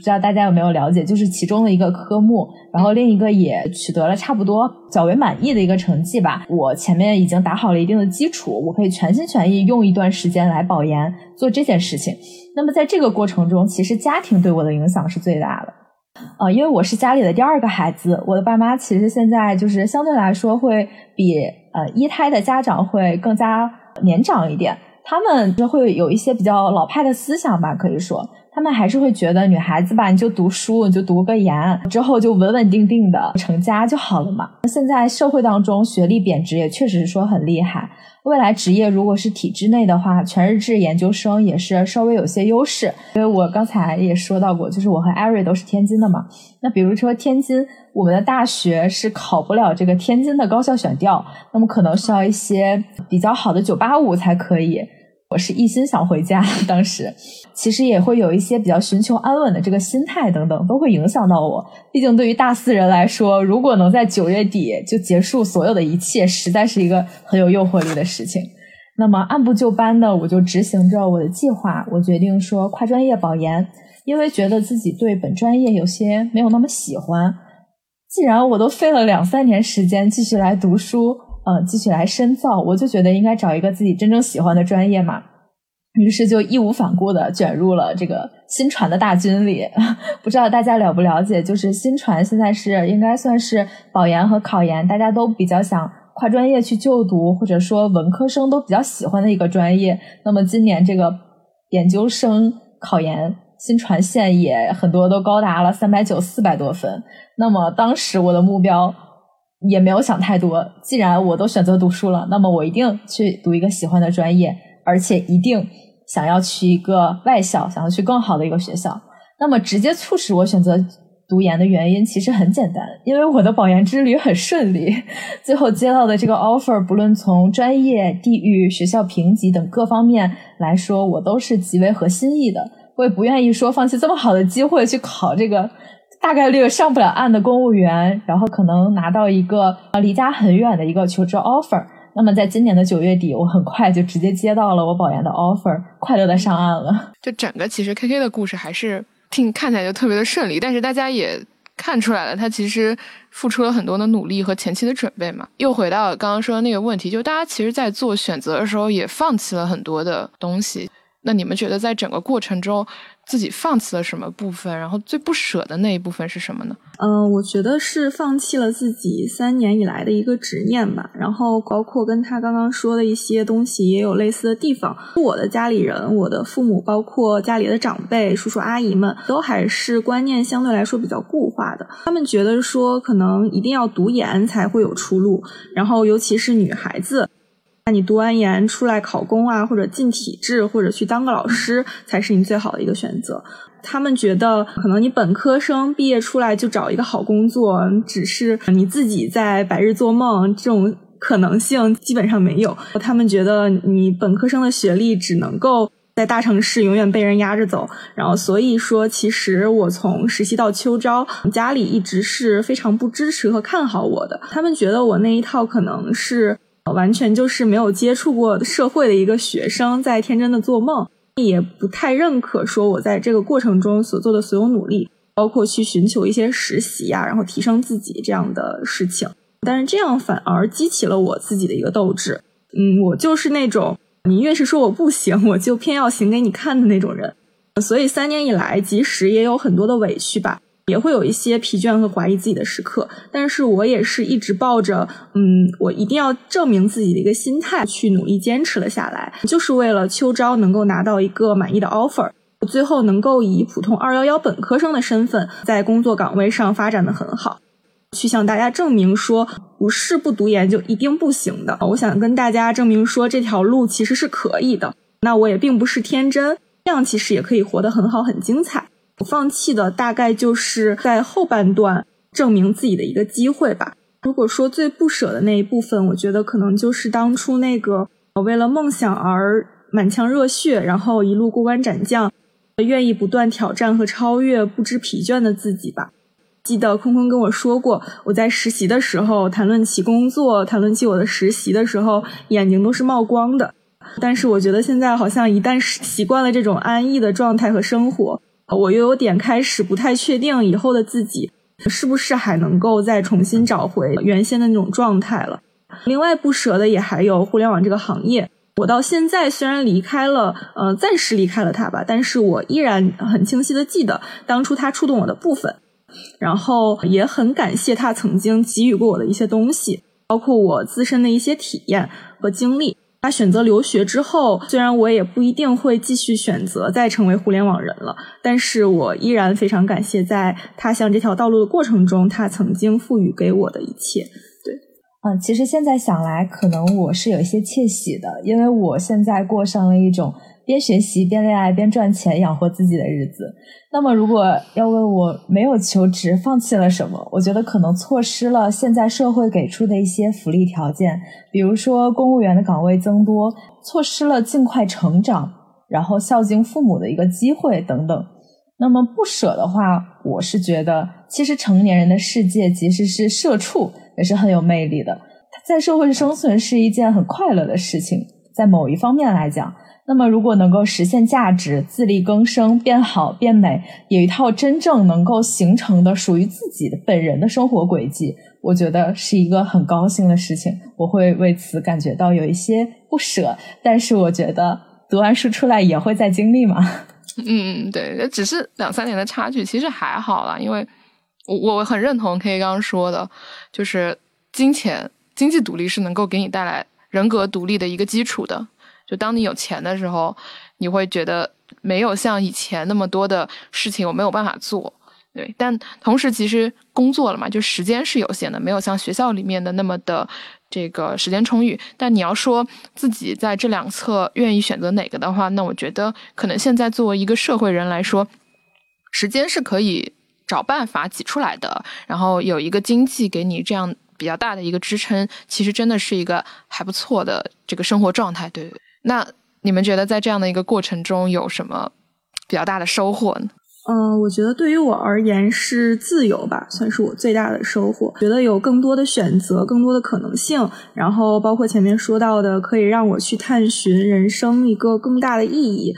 [SPEAKER 3] 不知道大家有没有了解？就是其中的一个科目，然后另一个也取得了差不多较为满意的一个成绩吧。我前面已经打好了一定的基础，我可以全心全意用一段时间来保研做这件事情。那么在这个过程中，其实家庭对我的影响是最大的。呃，因为我是家里的第二个孩子，我的爸妈其实现在就是相对来说会比呃一胎的家长会更加年长一点，他们就会有一些比较老派的思想吧，可以说。他们还是会觉得女孩子吧，你就读书，你就读个研，之后就稳稳定定的成家就好了嘛。现在社会当中学历贬值也确实是说很厉害，未来职业如果是体制内的话，全日制研究生也是稍微有些优势。因为我刚才也说到过，就是我和艾瑞都是天津的嘛。那比如说天津，我们的大学是考不了这个天津的高校选调，那么可能需要一些比较好的九八五才可以。我是一心想回家，当时其实也会有一些比较寻求安稳的这个心态等等，都会影响到我。毕竟对于大四人来说，如果能在九月底就结束所有的一切，实在是一个很有诱惑力的事情。那么按部就班的，我就执行着我的计划。我决定说跨专业保研，因为觉得自己对本专业有些没有那么喜欢。既然我都费了两三年时间继续来读书。嗯，继续来深造，我就觉得应该找一个自己真正喜欢的专业嘛，于是就义无反顾的卷入了这个新传的大军里。[LAUGHS] 不知道大家了不了解，就是新传现在是应该算是保研和考研，大家都比较想跨专业去就读，或者说文科生都比较喜欢的一个专业。那么今年这个研究生考研，新传线也很多都高达了三百九、四百多分。那么当时我的目标。也没有想太多，既然我都选择读书了，那么我一定去读一个喜欢的专业，而且一定想要去一个外校，想要去更好的一个学校。那么直接促使我选择读研的原因其实很简单，因为我的保研之旅很顺利，[LAUGHS] 最后接到的这个 offer，不论从专业、地域、学校评级等各方面来说，我都是极为合心意的。我也不愿意说放弃这么好的机会去考这个。大概率上不了岸的公务员，然后可能拿到一个啊离家很远的一个求职 offer。那么在今年的九月底，我很快就直接接到了我保研的 offer，快乐的上岸了。
[SPEAKER 1] 就整个其实 K K 的故事还是听看起来就特别的顺利，但是大家也。看出来了，他其实付出了很多的努力和前期的准备嘛。又回到刚刚说的那个问题，就大家其实，在做选择的时候，也放弃了很多的东西。那你们觉得，在整个过程中？自己放弃了什么部分，然后最不舍的那一部分是什么呢？
[SPEAKER 2] 嗯，我觉得是放弃了自己三年以来的一个执念吧。然后包括跟他刚刚说的一些东西也有类似的地方。我的家里人，我的父母，包括家里的长辈、叔叔阿姨们，都还是观念相对来说比较固化的。他们觉得说，可能一定要读研才会有出路。然后尤其是女孩子。你读完研出来考公啊，或者进体制，或者去当个老师，才是你最好的一个选择。他们觉得，可能你本科生毕业出来就找一个好工作，只是你自己在白日做梦，这种可能性基本上没有。他们觉得你本科生的学历只能够在大城市永远被人压着走。然后，所以说，其实我从实习到秋招，家里一直是非常不支持和看好我的。他们觉得我那一套可能是。完全就是没有接触过社会的一个学生，在天真的做梦，也不太认可说我在这个过程中所做的所有努力，包括去寻求一些实习呀，然后提升自己这样的事情。但是这样反而激起了我自己的一个斗志。嗯，我就是那种你越是说我不行，我就偏要行给你看的那种人。所以三年以来，即使也有很多的委屈吧。也会有一些疲倦和怀疑自己的时刻，但是我也是一直抱着嗯，我一定要证明自己的一个心态去努力坚持了下来，就是为了秋招能够拿到一个满意的 offer，最后能够以普通二幺幺本科生的身份在工作岗位上发展的很好，去向大家证明说不是不读研就一定不行的。我想跟大家证明说这条路其实是可以的。那我也并不是天真，这样其实也可以活得很好很精彩。放弃的大概就是在后半段证明自己的一个机会吧。如果说最不舍的那一部分，我觉得可能就是当初那个为了梦想而满腔热血，然后一路过关斩将，愿意不断挑战和超越，不知疲倦的自己吧。记得坤坤跟我说过，我在实习的时候谈论起工作，谈论起我的实习的时候，眼睛都是冒光的。但是我觉得现在好像一旦习惯了这种安逸的状态和生活。我又有点开始不太确定以后的自己是不是还能够再重新找回原先的那种状态了。另外不舍的也还有互联网这个行业。我到现在虽然离开了，呃，暂时离开了它吧，但是我依然很清晰的记得当初它触动我的部分，然后也很感谢它曾经给予过我的一些东西，包括我自身的一些体验和经历。他选择留学之后，虽然我也不一定会继续选择再成为互联网人了，但是我依然非常感谢在踏向这条道路的过程中，他曾经赋予给我的一切。对，
[SPEAKER 3] 嗯，其实现在想来，可能我是有一些窃喜的，因为我现在过上了一种。边学习边恋爱边赚钱养活自己的日子。那么，如果要问我没有求职，放弃了什么？我觉得可能错失了现在社会给出的一些福利条件，比如说公务员的岗位增多，错失了尽快成长，然后孝敬父母的一个机会等等。那么不舍的话，我是觉得，其实成年人的世界即使是社畜也是很有魅力的。在社会生存是一件很快乐的事情，在某一方面来讲。那么，如果能够实现价值、自力更生、变好变美，有一套真正能够形成的属于自己的本人的生活轨迹，我觉得是一个很高兴的事情。我会为此感觉到有一些不舍，但是我觉得读完书出来也会再经历嘛。[LAUGHS]
[SPEAKER 1] 嗯，对，只是两三年的差距，其实还好啦。因为我我很认同 K 刚刚说的，就是金钱、经济独立是能够给你带来人格独立的一个基础的。就当你有钱的时候，你会觉得没有像以前那么多的事情我没有办法做，对。但同时，其实工作了嘛，就时间是有限的，没有像学校里面的那么的这个时间充裕。但你要说自己在这两侧愿意选择哪个的话，那我觉得可能现在作为一个社会人来说，时间是可以找办法挤出来的。然后有一个经济给你这样比较大的一个支撑，其实真的是一个还不错的这个生活状态，对。那你们觉得在这样的一个过程中有什么比较大的收获呢？
[SPEAKER 2] 嗯，我觉得对于我而言是自由吧，算是我最大的收获。觉得有更多的选择，更多的可能性，然后包括前面说到的，可以让我去探寻人生一个更大的意义，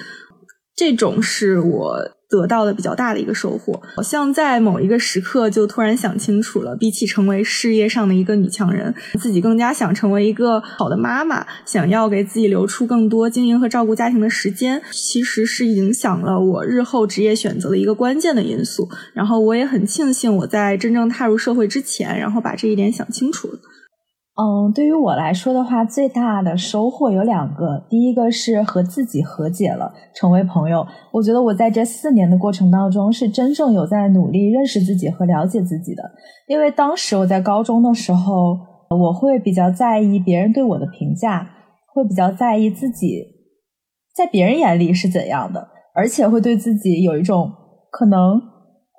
[SPEAKER 2] 这种是我得到的比较大的一个收获，好像在某一个时刻就突然想清楚了，比起成为事业上的一个女强人，自己更加想成为一个好的妈妈，想要给自己留出更多经营和照顾家庭的时间，其实是影响了我日后职业选择的一个关键的因素。然后我也很庆幸我在真正踏入社会之前，然后把这一点想清楚了。
[SPEAKER 3] 嗯，对于我来说的话，最大的收获有两个。第一个是和自己和解了，成为朋友。我觉得我在这四年的过程当中，是真正有在努力认识自己和了解自己的。因为当时我在高中的时候，我会比较在意别人对我的评价，会比较在意自己在别人眼里是怎样的，而且会对自己有一种可能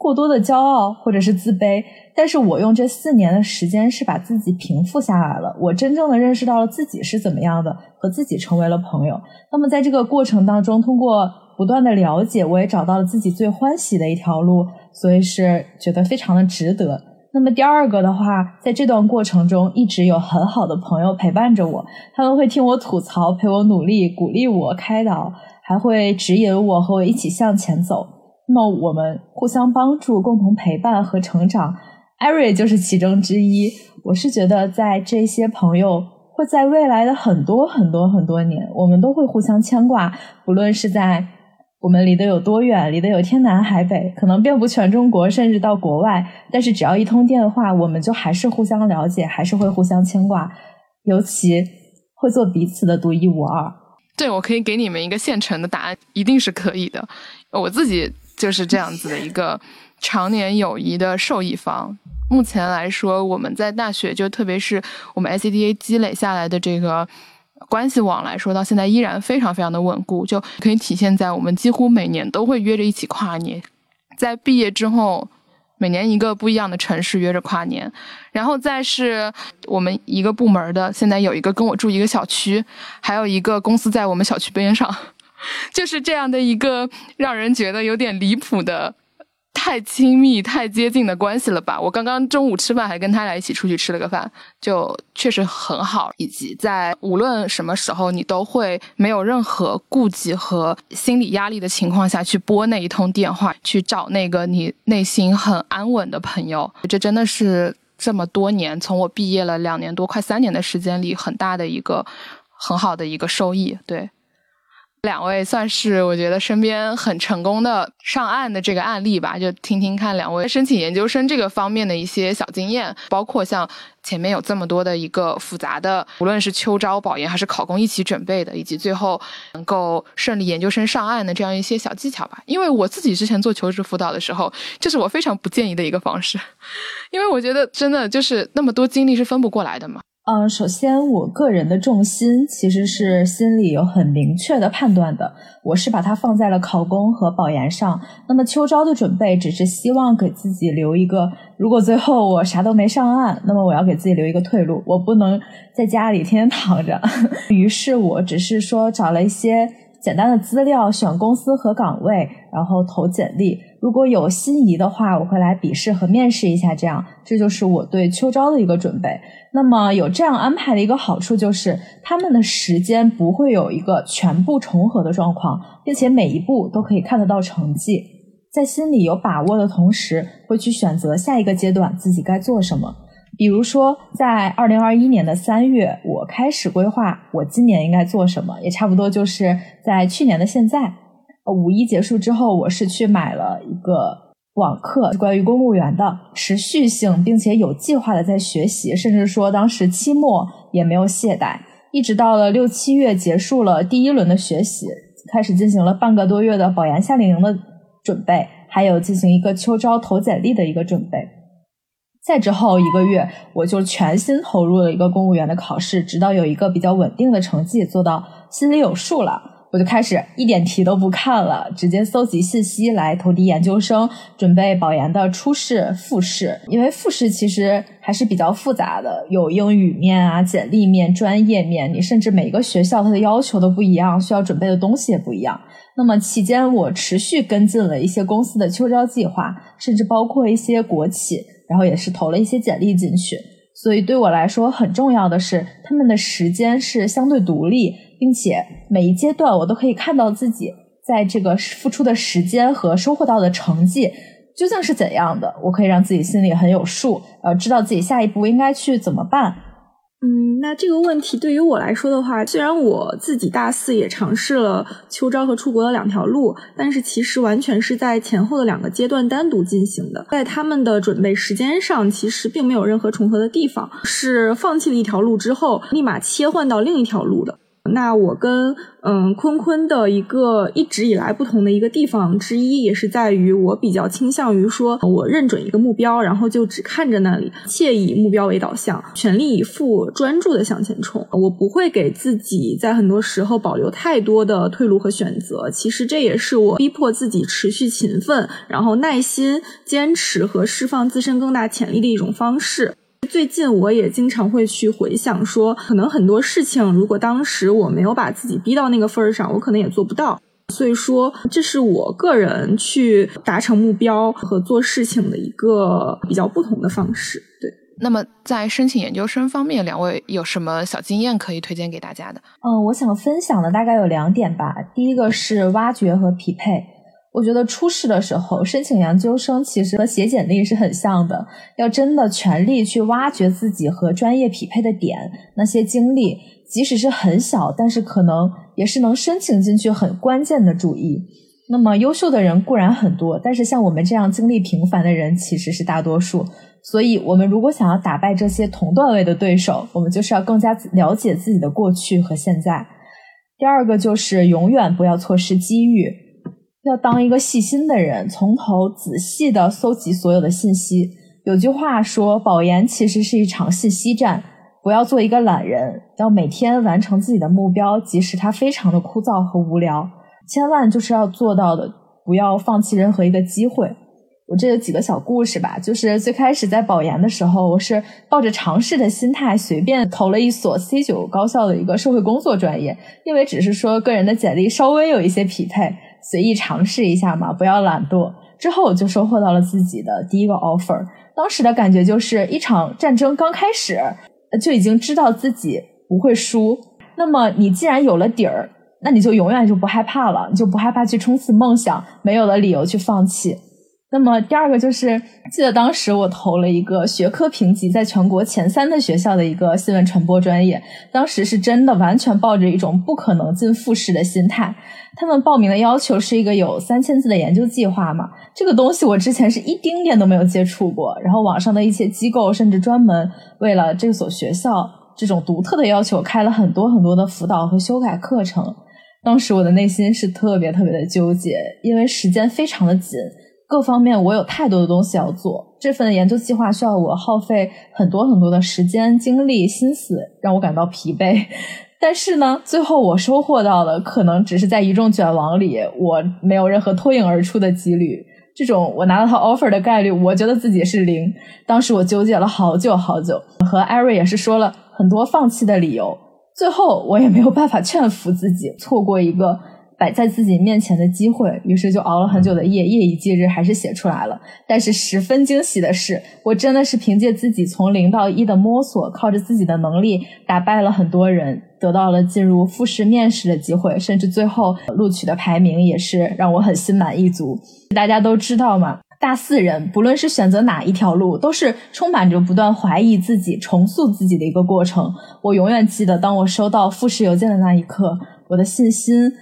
[SPEAKER 3] 过多的骄傲或者是自卑。但是我用这四年的时间是把自己平复下来了，我真正的认识到了自己是怎么样的，和自己成为了朋友。那么在这个过程当中，通过不断的了解，我也找到了自己最欢喜的一条路，所以是觉得非常的值得。那么第二个的话，在这段过程中，一直有很好的朋友陪伴着我，他们会听我吐槽，陪我努力，鼓励我，开导，还会指引我和我一起向前走。那么我们互相帮助，共同陪伴和成长。艾瑞就是其中之一。我是觉得，在这些朋友会在未来的很多很多很多年，我们都会互相牵挂。不论是在我们离得有多远，离得有天南海北，可能遍布全中国，甚至到国外，但是只要一通电话，我们就还是互相了解，还是会互相牵挂，尤其会做彼此的独一无二。
[SPEAKER 1] 对，我可以给你们一个现成的答案，一定是可以的。我自己就是这样子的一个常年友谊的受益方。目前来说，我们在大学就特别是我们 ICDA 积累下来的这个关系网来说，到现在依然非常非常的稳固，就可以体现在我们几乎每年都会约着一起跨年。在毕业之后，每年一个不一样的城市约着跨年，然后再是我们一个部门的，现在有一个跟我住一个小区，还有一个公司在我们小区边上，就是这样的一个让人觉得有点离谱的。太亲密、太接近的关系了吧？我刚刚中午吃饭还跟他俩一起出去吃了个饭，就确实很好。以及在无论什么时候，你都会没有任何顾忌和心理压力的情况下去拨那一通电话，去找那个你内心很安稳的朋友。这真的是这么多年，从我毕业了两年多、快三年的时间里，很大的一个很好的一个收益。对。两位算是我觉得身边很成功的上岸的这个案例吧，就听听看两位申请研究生这个方面的一些小经验，包括像前面有这么多的一个复杂的，无论是秋招、保研还是考公一起准备的，以及最后能够顺利研究生上岸的这样一些小技巧吧。因为我自己之前做求职辅导的时候，这是我非常不建议的一个方式，因为我觉得真的就是那么多精力是分不过来的嘛。
[SPEAKER 3] 嗯，首先，我个人的重心其实是心里有很明确的判断的，我是把它放在了考公和保研上。那么秋招的准备，只是希望给自己留一个，如果最后我啥都没上岸，那么我要给自己留一个退路，我不能在家里天天躺着。[LAUGHS] 于是，我只是说找了一些简单的资料，选公司和岗位，然后投简历。如果有心仪的话，我会来笔试和面试一下，这样，这就是我对秋招的一个准备。那么有这样安排的一个好处就是，他们的时间不会有一个全部重合的状况，并且每一步都可以看得到成绩，在心里有把握的同时，会去选择下一个阶段自己该做什么。比如说，在二零二一年的三月，我开始规划我今年应该做什么，也差不多就是在去年的现在，五一结束之后，我是去买了一个。网课关于公务员的持续性，并且有计划的在学习，甚至说当时期末也没有懈怠，一直到了六七月结束了第一轮的学习，开始进行了半个多月的保研夏令营的准备，还有进行一个秋招投简历的一个准备。再之后一个月，我就全心投入了一个公务员的考试，直到有一个比较稳定的成绩，做到心里有数了。我就开始一点题都不看了，直接搜集信息来投递研究生，准备保研的初试、复试。因为复试其实还是比较复杂的，有英语面啊、简历面、专业面，你甚至每个学校它的要求都不一样，需要准备的东西也不一样。那么期间我持续跟进了一些公司的秋招计划，甚至包括一些国企，然后也是投了一些简历进去。所以对我来说很重要的是，他们的时间是相对独立。并且每一阶段我都可以看到自己在这个付出的时间和收获到的成绩究竟是怎样的，我可以让自己心里很有数，呃，知道自己下一步应该去怎么办。
[SPEAKER 2] 嗯，那这个问题对于我来说的话，虽然我自己大四也尝试了秋招和出国的两条路，但是其实完全是在前后的两个阶段单独进行的，在他们的准备时间上，其实并没有任何重合的地方，是放弃了一条路之后，立马切换到另一条路的。那我跟嗯坤坤的一个一直以来不同的一个地方之一，也是在于我比较倾向于说，我认准一个目标，然后就只看着那里，切以目标为导向，全力以赴、专注的向前冲。我不会给自己在很多时候保留太多的退路和选择。其实这也是我逼迫自己持续勤奋，然后耐心坚持和释放自身更大潜力的一种方式。最近我也经常会去回想，说可能很多事情，如果当时我没有把自己逼到那个份儿上，我可能也做不到。所以说，这是我个人去达成目标和做事情的一个比较不同的方式。对，
[SPEAKER 1] 那么在申请研究生方面，两位有什么小经验可以推荐给大家的？
[SPEAKER 3] 嗯，我想分享的大概有两点吧。第一个是挖掘和匹配。我觉得初试的时候申请研究生，其实和写简历是很像的。要真的全力去挖掘自己和专业匹配的点，那些经历，即使是很小，但是可能也是能申请进去很关键的主意。那么优秀的人固然很多，但是像我们这样经历平凡的人其实是大多数。所以，我们如果想要打败这些同段位的对手，我们就是要更加了解自己的过去和现在。第二个就是永远不要错失机遇。要当一个细心的人，从头仔细的搜集所有的信息。有句话说，保研其实是一场信息战。不要做一个懒人，要每天完成自己的目标，即使它非常的枯燥和无聊。千万就是要做到的，不要放弃任何一个机会。我这有几个小故事吧，就是最开始在保研的时候，我是抱着尝试的心态，随便投了一所 C 九高校的一个社会工作专业，因为只是说个人的简历稍微有一些匹配。随意尝试一下嘛，不要懒惰。之后我就收获到了自己的第一个 offer，当时的感觉就是一场战争刚开始，就已经知道自己不会输。那么你既然有了底儿，那你就永远就不害怕了，你就不害怕去冲刺梦想，没有了理由去放弃。那么第二个就是，记得当时我投了一个学科评级在全国前三的学校的一个新闻传播专业，当时是真的完全抱着一种不可能进复试的心态。他们报名的要求是一个有三千字的研究计划嘛，这个东西我之前是一丁点都没有接触过。然后网上的一些机构甚至专门为了这所学校这种独特的要求开了很多很多的辅导和修改课程。当时我的内心是特别特别的纠结，因为时间非常的紧。各方面我有太多的东西要做，这份研究计划需要我耗费很多很多的时间、精力、心思，让我感到疲惫。[LAUGHS] 但是呢，最后我收获到的可能只是在一众卷王里，我没有任何脱颖而出的几率。这种我拿到他 offer 的概率，我觉得自己是零。当时我纠结了好久好久，和艾瑞也是说了很多放弃的理由，最后我也没有办法劝服自己，错过一个。摆在自己面前的机会，于是就熬了很久的夜，夜以继日，还是写出来了。但是十分惊喜的是，我真的是凭借自己从零到一的摸索，靠着自己的能力打败了很多人，得到了进入复试面试的机会，甚至最后录取的排名也是让我很心满意足。大家都知道嘛，大四人不论是选择哪一条路，都是充满着不断怀疑自己、重塑自己的一个过程。我永远记得，当我收到复试邮件的那一刻，我的信心。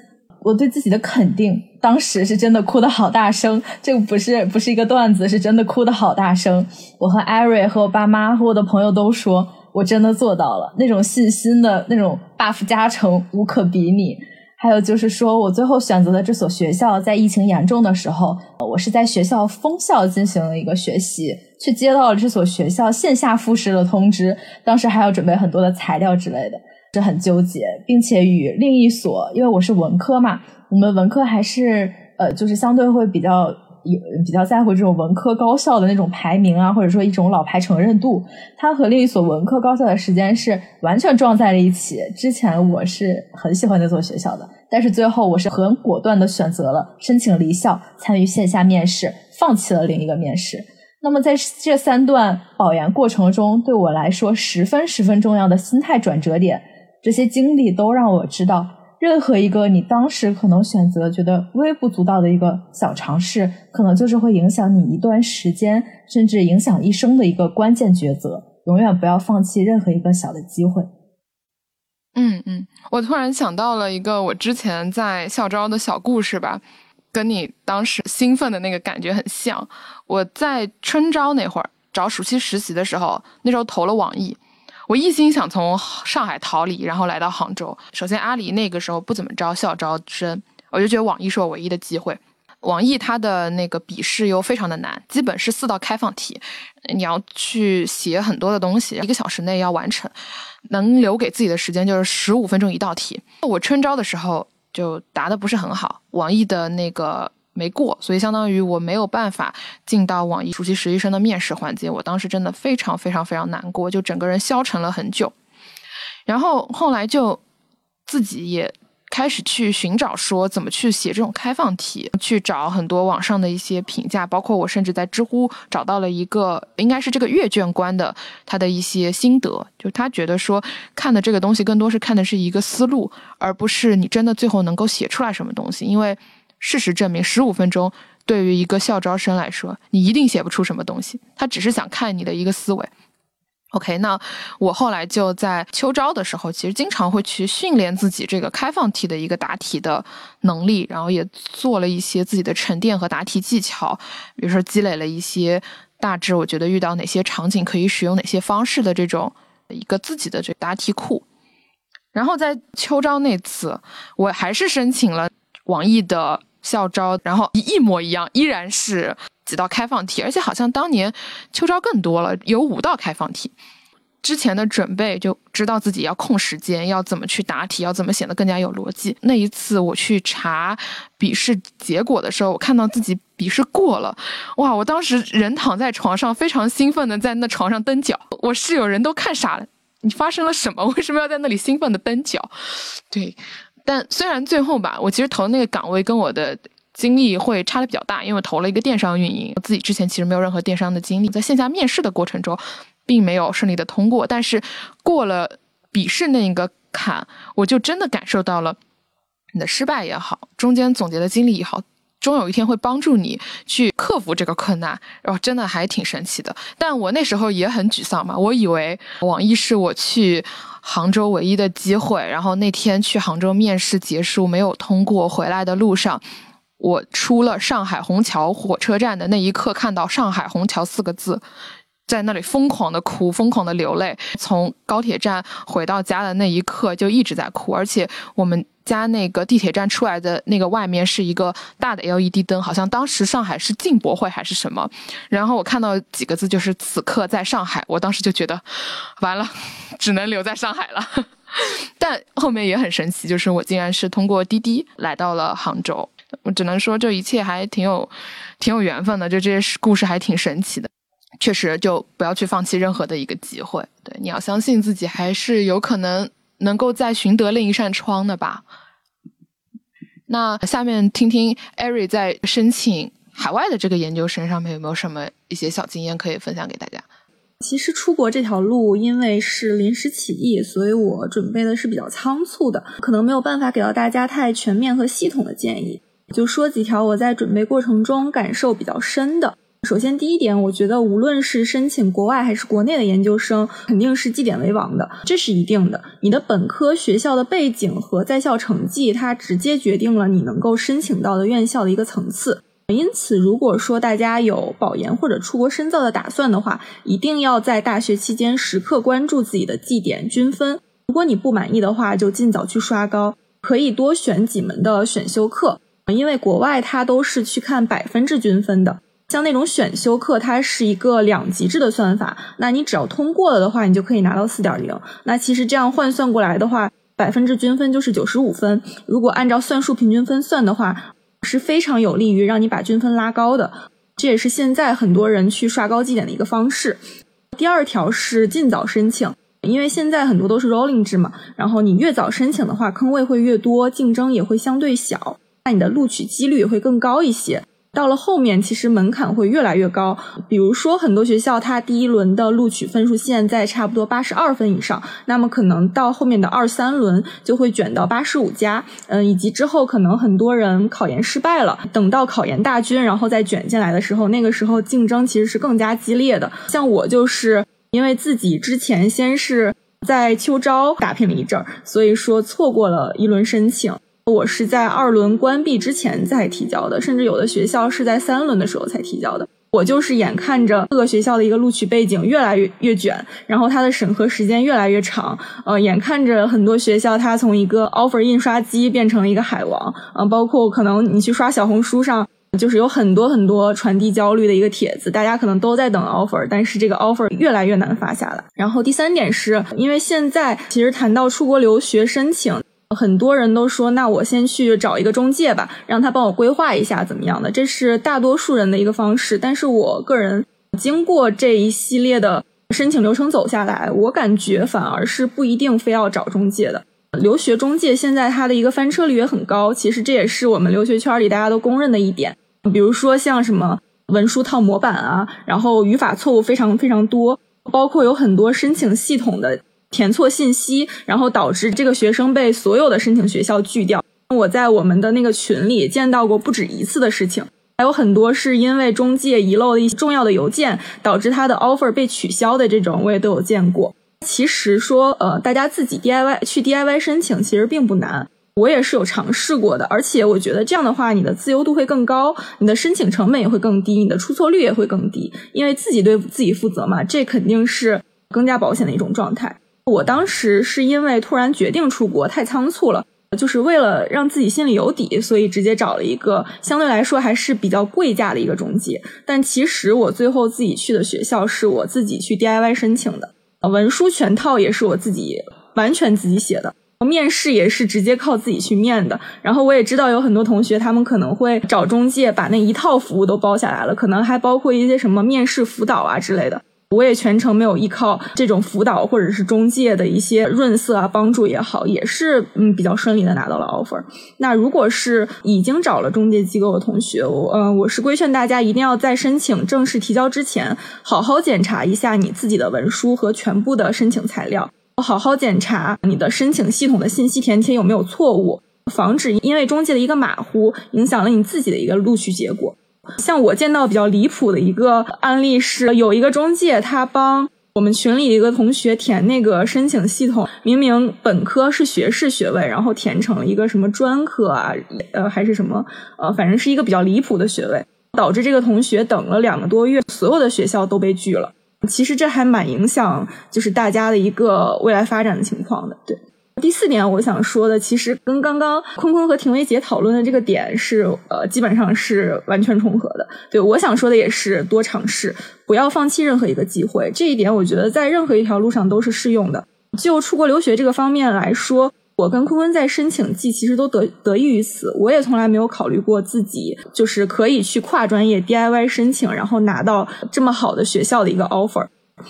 [SPEAKER 3] 我对自己的肯定，当时是真的哭的好大声，这个不是不是一个段子，是真的哭的好大声。我和艾瑞和我爸妈和我的朋友都说，我真的做到了，那种信心的那种 buff 加成无可比拟。还有就是说我最后选择的这所学校，在疫情严重的时候，我是在学校封校进行了一个学习，却接到了这所学校线下复试的通知，当时还要准备很多的材料之类的。是很纠结，并且与另一所，因为我是文科嘛，我们文科还是呃，就是相对会比较有比较在乎这种文科高校的那种排名啊，或者说一种老牌承认度。它和另一所文科高校的时间是完全撞在了一起。之前我是很喜欢那所学校的，但是最后我是很果断的选择了申请离校，参与线下面试，放弃了另一个面试。那么在这三段保研过程中，对我来说十分十分重要的心态转折点。这些经历都让我知道，任何一个你当时可能选择觉得微不足道的一个小尝试，可能就是会影响你一段时间，甚至影响一生的一个关键抉择。永远不要放弃任何一个小的机会。
[SPEAKER 1] 嗯嗯，我突然想到了一个我之前在校招的小故事吧，跟你当时兴奋的那个感觉很像。我在春招那会儿找暑期实习的时候，那时候投了网易。我一心想从上海逃离，然后来到杭州。首先，阿里那个时候不怎么招校招生，我就觉得网易是我唯一的机会。网易它的那个笔试又非常的难，基本是四道开放题，你要去写很多的东西，一个小时内要完成，能留给自己的时间就是十五分钟一道题。我春招的时候就答的不是很好，网易的那个。没过，所以相当于我没有办法进到网易暑期实习生的面试环节。我当时真的非常非常非常难过，就整个人消沉了很久。然后后来就自己也开始去寻找，说怎么去写这种开放题，去找很多网上的一些评价，包括我甚至在知乎找到了一个应该是这个阅卷官的他的一些心得，就他觉得说看的这个东西更多是看的是一个思路，而不是你真的最后能够写出来什么东西，因为。事实证明，十五分钟对于一个校招生来说，你一定写不出什么东西。他只是想看你的一个思维。OK，那我后来就在秋招的时候，其实经常会去训练自己这个开放题的一个答题的能力，然后也做了一些自己的沉淀和答题技巧，比如说积累了一些大致我觉得遇到哪些场景可以使用哪些方式的这种一个自己的这答题库。然后在秋招那次，我还是申请了网易的。校招，然后一模一样，依然是几道开放题，而且好像当年秋招更多了，有五道开放题。之前的准备就知道自己要控时间，要怎么去答题，要怎么显得更加有逻辑。那一次我去查笔试结果的时候，我看到自己笔试过了，哇！我当时人躺在床上，非常兴奋的在那床上蹬脚，我室友人都看傻了，你发生了什么？[LAUGHS] 为什么要在那里兴奋的蹬脚？对。但虽然最后吧，我其实投那个岗位跟我的经历会差的比较大，因为我投了一个电商运营，自己之前其实没有任何电商的经历，在线下面试的过程中，并没有顺利的通过。但是过了笔试那一个坎，我就真的感受到了你的失败也好，中间总结的经历也好，终有一天会帮助你去克服这个困难，然后真的还挺神奇的。但我那时候也很沮丧嘛，我以为网易是我去。杭州唯一的机会，然后那天去杭州面试结束没有通过，回来的路上，我出了上海虹桥火车站的那一刻，看到“上海虹桥”四个字，在那里疯狂的哭，疯狂的流泪。从高铁站回到家的那一刻，就一直在哭，而且我们。家那个地铁站出来的那个外面是一个大的 LED 灯，好像当时上海是进博会还是什么。然后我看到几个字，就是“此刻在上海”。我当时就觉得，完了，只能留在上海了。[LAUGHS] 但后面也很神奇，就是我竟然是通过滴滴来到了杭州。我只能说，这一切还挺有挺有缘分的。就这些故事还挺神奇的。确实，就不要去放弃任何的一个机会。对，你要相信自己，还是有可能。能够再寻得另一扇窗的吧。那下面听听艾瑞在申请海外的这个研究生上面有没有什么一些小经验可以分享给大家？
[SPEAKER 2] 其实出国这条路因为是临时起意，所以我准备的是比较仓促的，可能没有办法给到大家太全面和系统的建议。就说几条我在准备过程中感受比较深的。首先，第一点，我觉得无论是申请国外还是国内的研究生，肯定是绩点为王的，这是一定的。你的本科学校的背景和在校成绩，它直接决定了你能够申请到的院校的一个层次。因此，如果说大家有保研或者出国深造的打算的话，一定要在大学期间时刻关注自己的绩点均分。如果你不满意的话，就尽早去刷高，可以多选几门的选修课，因为国外它都是去看百分制均分的。像那种选修课，它是一个两级制的算法，那你只要通过了的话，你就可以拿到四点零。那其实这样换算过来的话，百分制均分就是九十五分。如果按照算术平均分算的话，是非常有利于让你把均分拉高的。这也是现在很多人去刷高绩点的一个方式。第二条是尽早申请，因为现在很多都是 rolling 制嘛，然后你越早申请的话，坑位会越多，竞争也会相对小，那你的录取几率也会更高一些。到了后面，其实门槛会越来越高。比如说，很多学校它第一轮的录取分数线在差不多八十二分以上，那么可能到后面的二三轮就会卷到八十五加。嗯，以及之后可能很多人考研失败了，等到考研大军然后再卷进来的时候，那个时候竞争其实是更加激烈的。像我就是因为自己之前先是在秋招打拼了一阵儿，所以说错过了一轮申请。我是在二轮关闭之前才提交的，甚至有的学校是在三轮的时候才提交的。我就是眼看着各个学校的一个录取背景越来越越卷，然后它的审核时间越来越长，呃，眼看着很多学校它从一个 offer 印刷机变成了一个海王，嗯，包括可能你去刷小红书上，就是有很多很多传递焦虑的一个帖子，大家可能都在等 offer，但是这个 offer 越来越难发下来。然后第三点是因为现在其实谈到出国留学申请。很多人都说，那我先去找一个中介吧，让他帮我规划一下怎么样的，这是大多数人的一个方式。但是我个人经过这一系列的申请流程走下来，我感觉反而是不一定非要找中介的。留学中介现在它的一个翻车率也很高，其实这也是我们留学圈里大家都公认的一点。比如说像什么文书套模板啊，然后语法错误非常非常多，包括有很多申请系统的。填错信息，然后导致这个学生被所有的申请学校拒掉。我在我们的那个群里见到过不止一次的事情，还有很多是因为中介遗漏了一些重要的邮件，导致他的 offer 被取消的这种，我也都有见过。其实说，呃，大家自己 DIY 去 DIY 申请其实并不难，我也是有尝试过的。而且我觉得这样的话，你的自由度会更高，你的申请成本也会更低，你的出错率也会更低，因为自己对自己负责嘛，这肯定是更加保险的一种状态。我当时是因为突然决定出国太仓促了，就是为了让自己心里有底，所以直接找了一个相对来说还是比较贵价的一个中介。但其实我最后自己去的学校是我自己去 DIY 申请的，文书全套也是我自己完全自己写的，面试也是直接靠自己去面的。然后我也知道有很多同学他们可能会找中介把那一套服务都包下来了，可能还包括一些什么面试辅导啊之类的。我也全程没有依靠这种辅导或者是中介的一些润色啊帮助也好，也是嗯比较顺利的拿到了 offer。那如果是已经找了中介机构的同学，我嗯我是规劝大家一定要在申请正式提交之前，好好检查一下你自己的文书和全部的申请材料，好好检查你的申请系统的信息填写有没有错误，防止因为中介的一个马虎影响了你自己的一个录取结果。像我见到比较离谱的一个案例是，有一个中介，他帮我们群里一个同学填那个申请系统，明明本科是学士学位，然后填成了一个什么专科啊，呃，还是什么，呃，反正是一个比较离谱的学位，导致这个同学等了两个多月，所有的学校都被拒了。其实这还蛮影响，就是大家的一个未来发展的情况的，对。第四点，我想说的，其实跟刚刚坤坤和婷薇姐讨论的这个点是，呃，基本上是完全重合的。对我想说的也是多尝试，不要放弃任何一个机会。这一点，我觉得在任何一条路上都是适用的。就出国留学这个方面来说，我跟坤坤在申请季其实都得得益于此。我也从来没有考虑过自己就是可以去跨专业 DIY 申请，然后拿到这么好的学校的一个 offer。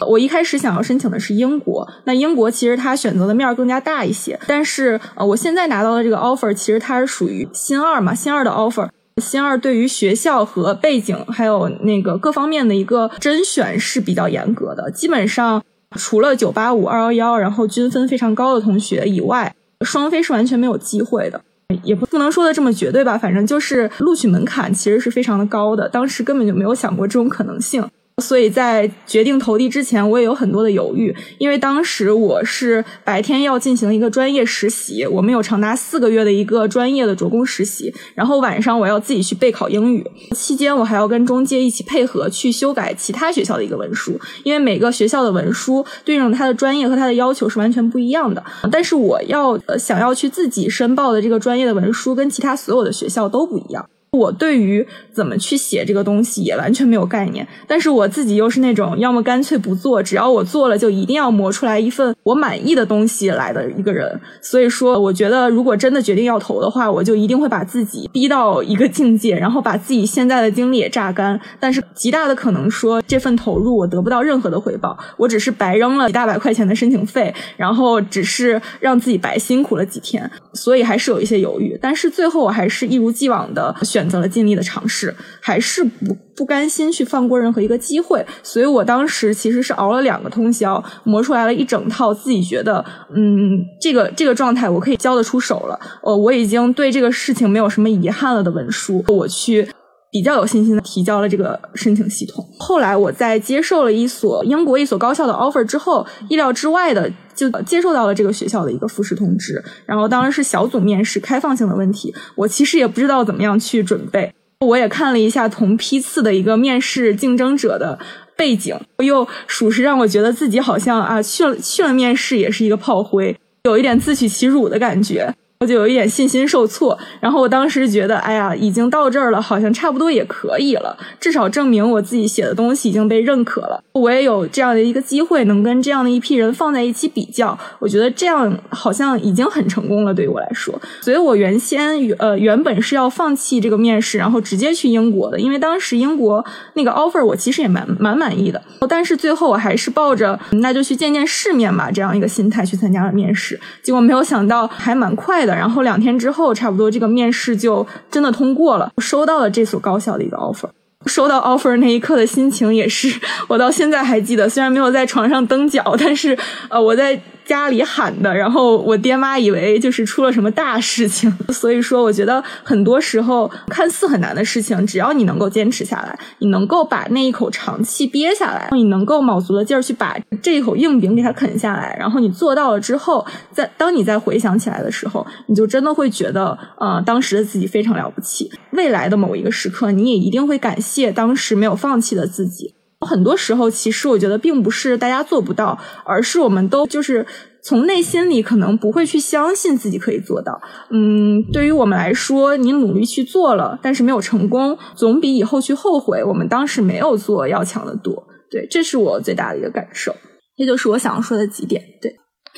[SPEAKER 2] 我一开始想要申请的是英国，那英国其实它选择的面更加大一些。但是呃，我现在拿到的这个 offer 其实它是属于新二嘛，新二的 offer，新二对于学校和背景还有那个各方面的一个甄选是比较严格的。基本上除了九八五、二幺幺，然后均分非常高的同学以外，双非是完全没有机会的。也不不能说的这么绝对吧，反正就是录取门槛其实是非常的高的。当时根本就没有想过这种可能性。所以在决定投递之前，我也有很多的犹豫，因为当时我是白天要进行一个专业实习，我们有长达四个月的一个专业的着工实习，然后晚上我要自己去备考英语，期间我还要跟中介一起配合去修改其他学校的一个文书，因为每个学校的文书对应它的专业和它的要求是完全不一样的，但是我要想要去自己申报的这个专业的文书跟其他所有的学校都不一样。我对于怎么去写这个东西也完全没有概念，但是我自己又是那种要么干脆不做，只要我做了就一定要磨出来一份我满意的东西来的一个人。所以说，我觉得如果真的决定要投的话，我就一定会把自己逼到一个境界，然后把自己现在的精力也榨干。但是极大的可能说，这份投入我得不到任何的回报，我只是白扔了几大百块钱的申请费，然后只是让自己白辛苦了几天，所以还是有一些犹豫。但是最后我还是一如既往的选。选择了尽力的尝试，还是不不甘心去放过任何一个机会。所以我当时其实是熬了两个通宵，磨出来了一整套自己觉得，嗯，这个这个状态我可以交得出手了。呃，我已经对这个事情没有什么遗憾了的文书，我去。比较有信心的提交了这个申请系统。后来我在接受了一所英国一所高校的 offer 之后，意料之外的就接受到了这个学校的一个复试通知。然后当然是小组面试，开放性的问题，我其实也不知道怎么样去准备。我也看了一下同批次的一个面试竞争者的背景，又属实让我觉得自己好像啊去了去了面试也是一个炮灰，有一点自取其辱的感觉。我就有一点信心受挫，然后我当时觉得，哎呀，已经到这儿了，好像差不多也可以了，至少证明我自己写的东西已经被认可了。我也有这样的一个机会，能跟这样的一批人放在一起比较，我觉得这样好像已经很成功了，对于我来说。所以我原先呃原本是要放弃这个面试，然后直接去英国的，因为当时英国那个 offer 我其实也蛮蛮满意的，但是最后我还是抱着那就去见见世面吧这样一个心态去参加了面试，结果没有想到还蛮快的。然后两天之后，差不多这个面试就真的通过了，收到了这所高校的一个 offer。收到 offer 那一刻的心情也是，我到现在还记得。虽然没有在床上蹬脚，但是呃，我在。家里喊的，然后我爹妈以为就是出了什么大事情，[LAUGHS] 所以说我觉得很多时候看似很难的事情，只要你能够坚持下来，你能够把那一口长气憋下来，你能够卯足了劲儿去把这一口硬饼给它啃下来，然后你做到了之后，在当你再回想起来的时候，你就真的会觉得，呃，当时的自己非常了不起。未来的某一个时刻，你也一定会感谢当时没有放弃的自己。很多时候，其实我觉得并不是大家做不到，而是我们都就是从内心里可能不会去相信自己可以做到。嗯，对于我们来说，你努力去做了，但是没有成功，总比以后去后悔我们当时没有做要强得多。对，这是我最大的一个感受，这就是我想要说的几点。对，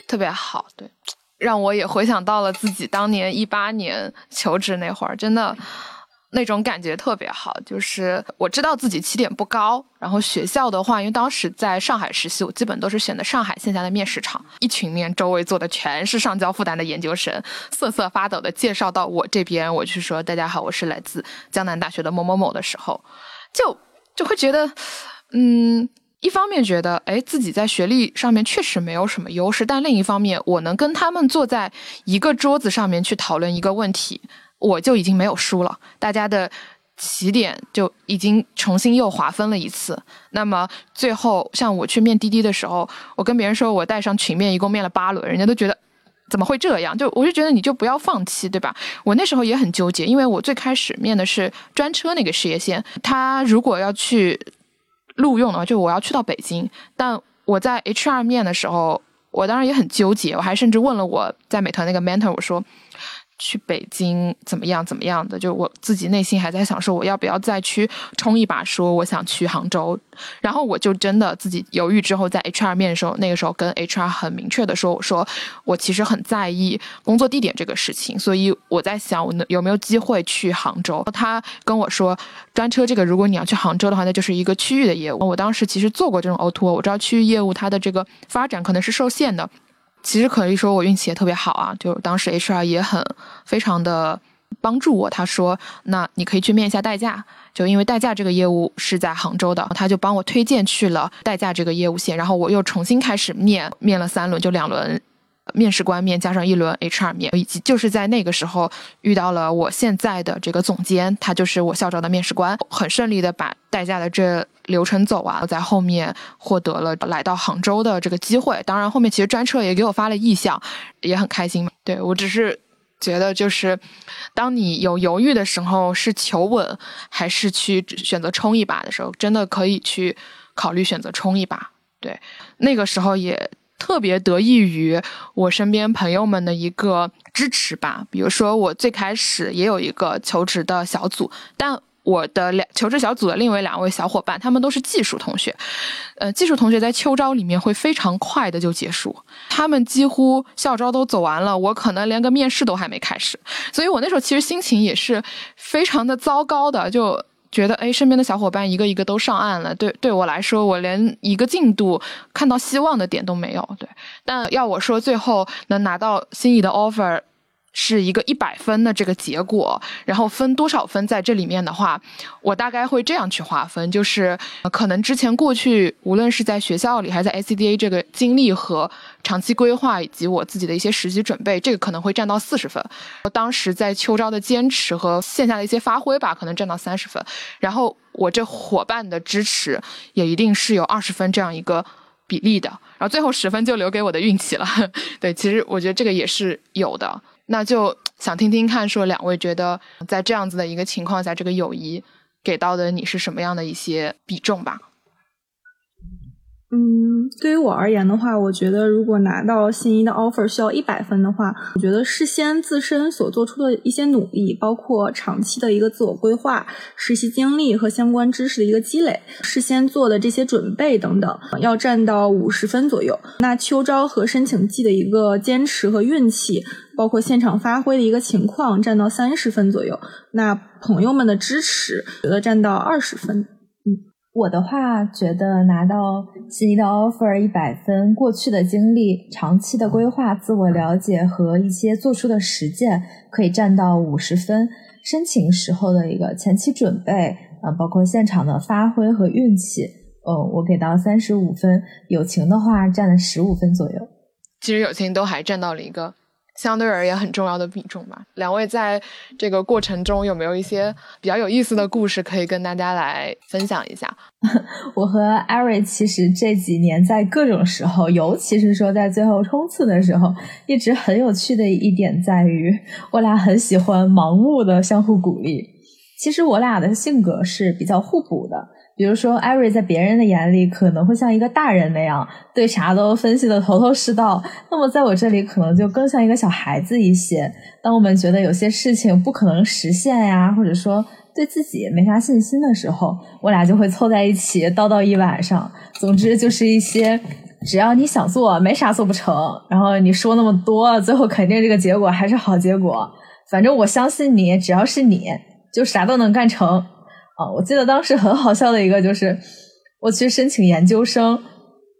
[SPEAKER 1] 特别好，对，让我也回想到了自己当年一八年求职那会儿，真的。那种感觉特别好，就是我知道自己起点不高，然后学校的话，因为当时在上海实习，我基本都是选的上海线下的面试场，一群面周围坐的全是上交复旦的研究生，瑟瑟发抖的介绍到我这边，我去说大家好，我是来自江南大学的某某某的时候，就就会觉得，嗯，一方面觉得，哎，自己在学历上面确实没有什么优势，但另一方面，我能跟他们坐在一个桌子上面去讨论一个问题。我就已经没有输了，大家的起点就已经重新又划分了一次。那么最后，像我去面滴滴的时候，我跟别人说我带上群面，一共面了八轮，人家都觉得怎么会这样？就我就觉得你就不要放弃，对吧？我那时候也很纠结，因为我最开始面的是专车那个事业线，他如果要去录用的话，就我要去到北京。但我在 HR 面的时候，我当然也很纠结，我还甚至问了我在美团那个 mentor，我说。去北京怎么样？怎么样的？就我自己内心还在想，说我要不要再去冲一把？说我想去杭州，然后我就真的自己犹豫之后，在 HR 面的时候，那个时候跟 HR 很明确的说，我说我其实很在意工作地点这个事情，所以我在想，我能有没有机会去杭州？他跟我说，专车这个，如果你要去杭州的话，那就是一个区域的业务。我当时其实做过这种 O2O，我知道区域业务它的这个发展可能是受限的。其实可以说我运气也特别好啊，就当时 HR 也很非常的帮助我。他说：“那你可以去面一下代驾，就因为代驾这个业务是在杭州的，他就帮我推荐去了代驾这个业务线。然后我又重新开始面，面了三轮，就两轮面试官面加上一轮 HR 面，以及就是在那个时候遇到了我现在的这个总监，他就是我校招的面试官，很顺利的把代驾的这。”流程走啊，在后面获得了来到杭州的这个机会。当然，后面其实专车也给我发了意向，也很开心。对我只是觉得，就是当你有犹豫的时候，是求稳还是去选择冲一把的时候，真的可以去考虑选择冲一把。对，那个时候也特别得益于我身边朋友们的一个支持吧。比如说，我最开始也有一个求职的小组，但。我的两求职小组的另外两位小伙伴，他们都是技术同学，呃，技术同学在秋招里面会非常快的就结束，他们几乎校招都走完了，我可能连个面试都还没开始，所以我那时候其实心情也是非常的糟糕的，就觉得哎，身边的小伙伴一个一个都上岸了，对对我来说，我连一个进度看到希望的点都没有，对，但要我说最后能拿到心仪的 offer。是一个一百分的这个结果，然后分多少分在这里面的话，我大概会这样去划分，就是可能之前过去无论是在学校里还是在 ACDA 这个经历和长期规划以及我自己的一些实习准备，这个可能会占到四十分。当时在秋招的坚持和线下的一些发挥吧，可能占到三十分。然后我这伙伴的支持也一定是有二十分这样一个比例的。然后最后十分就留给我的运气了。[LAUGHS] 对，其实我觉得这个也是有的。那就想听听看，说两位觉得在这样子的一个情况下，这个友谊给到的你是什么样的一些比重吧？
[SPEAKER 2] 嗯，对于我而言的话，我觉得如果拿到心仪的 offer 需要一百分的话，我觉得事先自身所做出的一些努力，包括长期的一个自我规划、实习经历和相关知识的一个积累，事先做的这些准备等等，要占到五十分左右。那秋招和申请季的一个坚持和运气，包括现场发挥的一个情况，占到三十分左右。那朋友们的支持，觉得占到二十分。
[SPEAKER 3] 嗯我的话，觉得拿到心仪的 offer 一百分，过去的经历、长期的规划、自我了解和一些做出的实践，可以占到五十分。申请时候的一个前期准备，呃，包括现场的发挥和运气，呃，我给到三十五分。友情的话，占了十五分左右。
[SPEAKER 1] 其实友情都还占到了一个。相对而言很重要的比重吧。两位在这个过程中有没有一些比较有意思的故事可以跟大家来分享一下？[LAUGHS]
[SPEAKER 3] 我和艾瑞其实这几年在各种时候，尤其是说在最后冲刺的时候，一直很有趣的一点在于，我俩很喜欢盲目的相互鼓励。其实我俩的性格是比较互补的。比如说，艾瑞在别人的眼里可能会像一个大人那样，对啥都分析的头头是道。那么在我这里，可能就更像一个小孩子一些。当我们觉得有些事情不可能实现呀，或者说对自己没啥信心的时候，我俩就会凑在一起叨叨一晚上。总之就是一些，只要你想做，没啥做不成。然后你说那么多，最后肯定这个结果还是好结果。反正我相信你，只要是你就啥都能干成。啊，我记得当时很好笑的一个就是，我去申请研究生，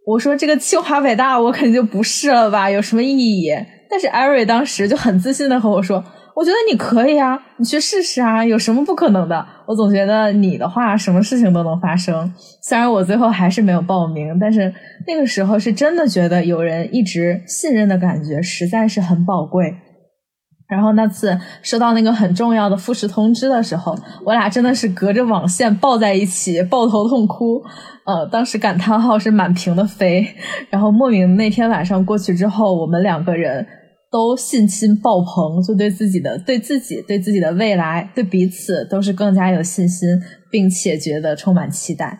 [SPEAKER 3] 我说这个清华北大我肯定就不是了吧，有什么意义？但是艾瑞当时就很自信的和我说，我觉得你可以啊，你去试试啊，有什么不可能的？我总觉得你的话，什么事情都能发生。虽然我最后还是没有报名，但是那个时候是真的觉得有人一直信任的感觉实在是很宝贵。然后那次收到那个很重要的复试通知的时候，我俩真的是隔着网线抱在一起，抱头痛哭。呃，当时感叹号是满屏的飞。然后莫名那天晚上过去之后，我们两个人都信心爆棚，就对自己的、对自己、对自己的未来、对彼此都是更加有信心，并且觉得充满期待。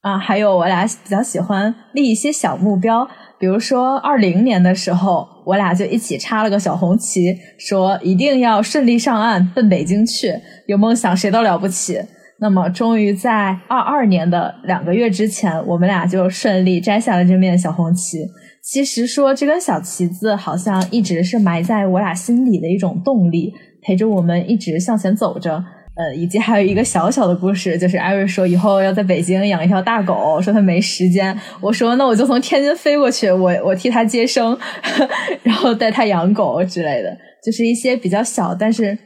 [SPEAKER 3] 啊，还有我俩比较喜欢立一些小目标。比如说，二零年的时候，我俩就一起插了个小红旗，说一定要顺利上岸，奔北京去。有梦想，谁都了不起。那么，终于在二二年的两个月之前，我们俩就顺利摘下了这面小红旗。其实说这根小旗子，好像一直是埋在我俩心里的一种动力，陪着我们一直向前走着。呃，以及还有一个小小的故事，就是艾瑞说以后要在北京养一条大狗，说他没时间。我说那我就从天津飞过去，我我替他接生，[LAUGHS] 然后带他养狗之类的，就是一些比较小但是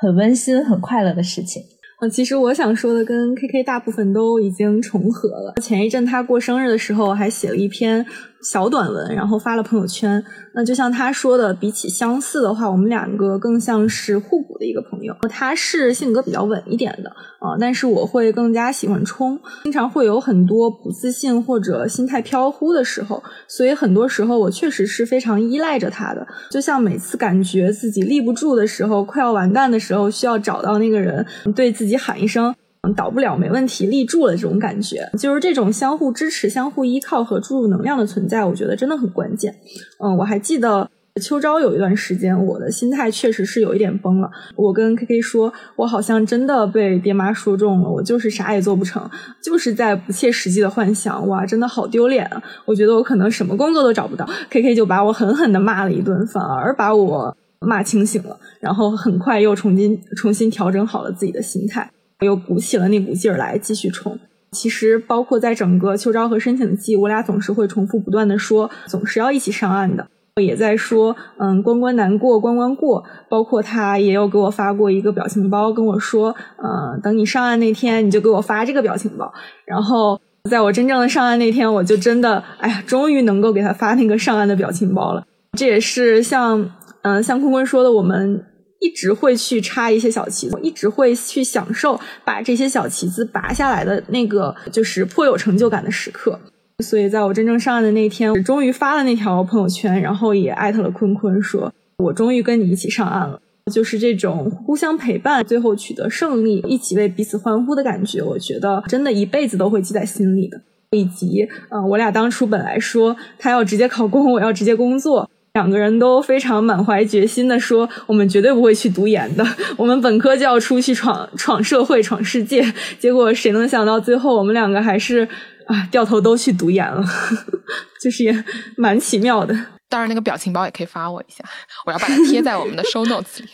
[SPEAKER 3] 很温馨、很快乐的事情。
[SPEAKER 2] 呃，其实我想说的跟 K K 大部分都已经重合了。前一阵他过生日的时候，还写了一篇。小短文，然后发了朋友圈。那就像他说的，比起相似的话，我们两个更像是互补的一个朋友。他是性格比较稳一点的啊，但是我会更加喜欢冲，经常会有很多不自信或者心态飘忽的时候，所以很多时候我确实是非常依赖着他的。就像每次感觉自己立不住的时候，快要完蛋的时候，需要找到那个人对自己喊一声。倒不了没问题，立住了这种感觉，就是这种相互支持、相互依靠和注入能量的存在，我觉得真的很关键。嗯，我还记得秋招有一段时间，我的心态确实是有一点崩了。我跟 K K 说，我好像真的被爹妈说中了，我就是啥也做不成，就是在不切实际的幻想。哇，真的好丢脸啊！我觉得我可能什么工作都找不到。K K 就把我狠狠的骂了一顿，反而把我骂清醒了，然后很快又重新重新调整好了自己的心态。又鼓起了那股劲儿来继续冲。其实，包括在整个秋招和申请季，我俩总是会重复不断的说，总是要一起上岸的。也在说，嗯，关关难过关关过。包括他也有给我发过一个表情包，跟我说，嗯，等你上岸那天，你就给我发这个表情包。然后在我真正的上岸那天，我就真的，哎呀，终于能够给他发那个上岸的表情包了。这也是像，嗯，像坤坤说的，我们一直会去插一些小旗子，一直会去享受把这些小旗子拔下来的那个，就是颇有成就感的时刻。所以，在我真正上岸的那天，我终于发了那条朋友圈，然后也艾特了坤坤，说我终于跟你一起上岸了。就是这种互相陪伴，最后取得胜利，一起为彼此欢呼的感觉，我觉得真的一辈子都会记在心里的。以及，呃，我俩当初本来说他要直接考公，我要直接工作，两个人都非常满怀决心的说，我们绝对不会去读研的，我们本科就要出去闯闯社会、闯世界。结果谁能想到，最后我们两个还是。啊，掉头都去读研了，[LAUGHS] 就是也蛮奇妙的。
[SPEAKER 1] 当然，那个表情包也可以发我一下，我要把它贴在我们的 show notes 里。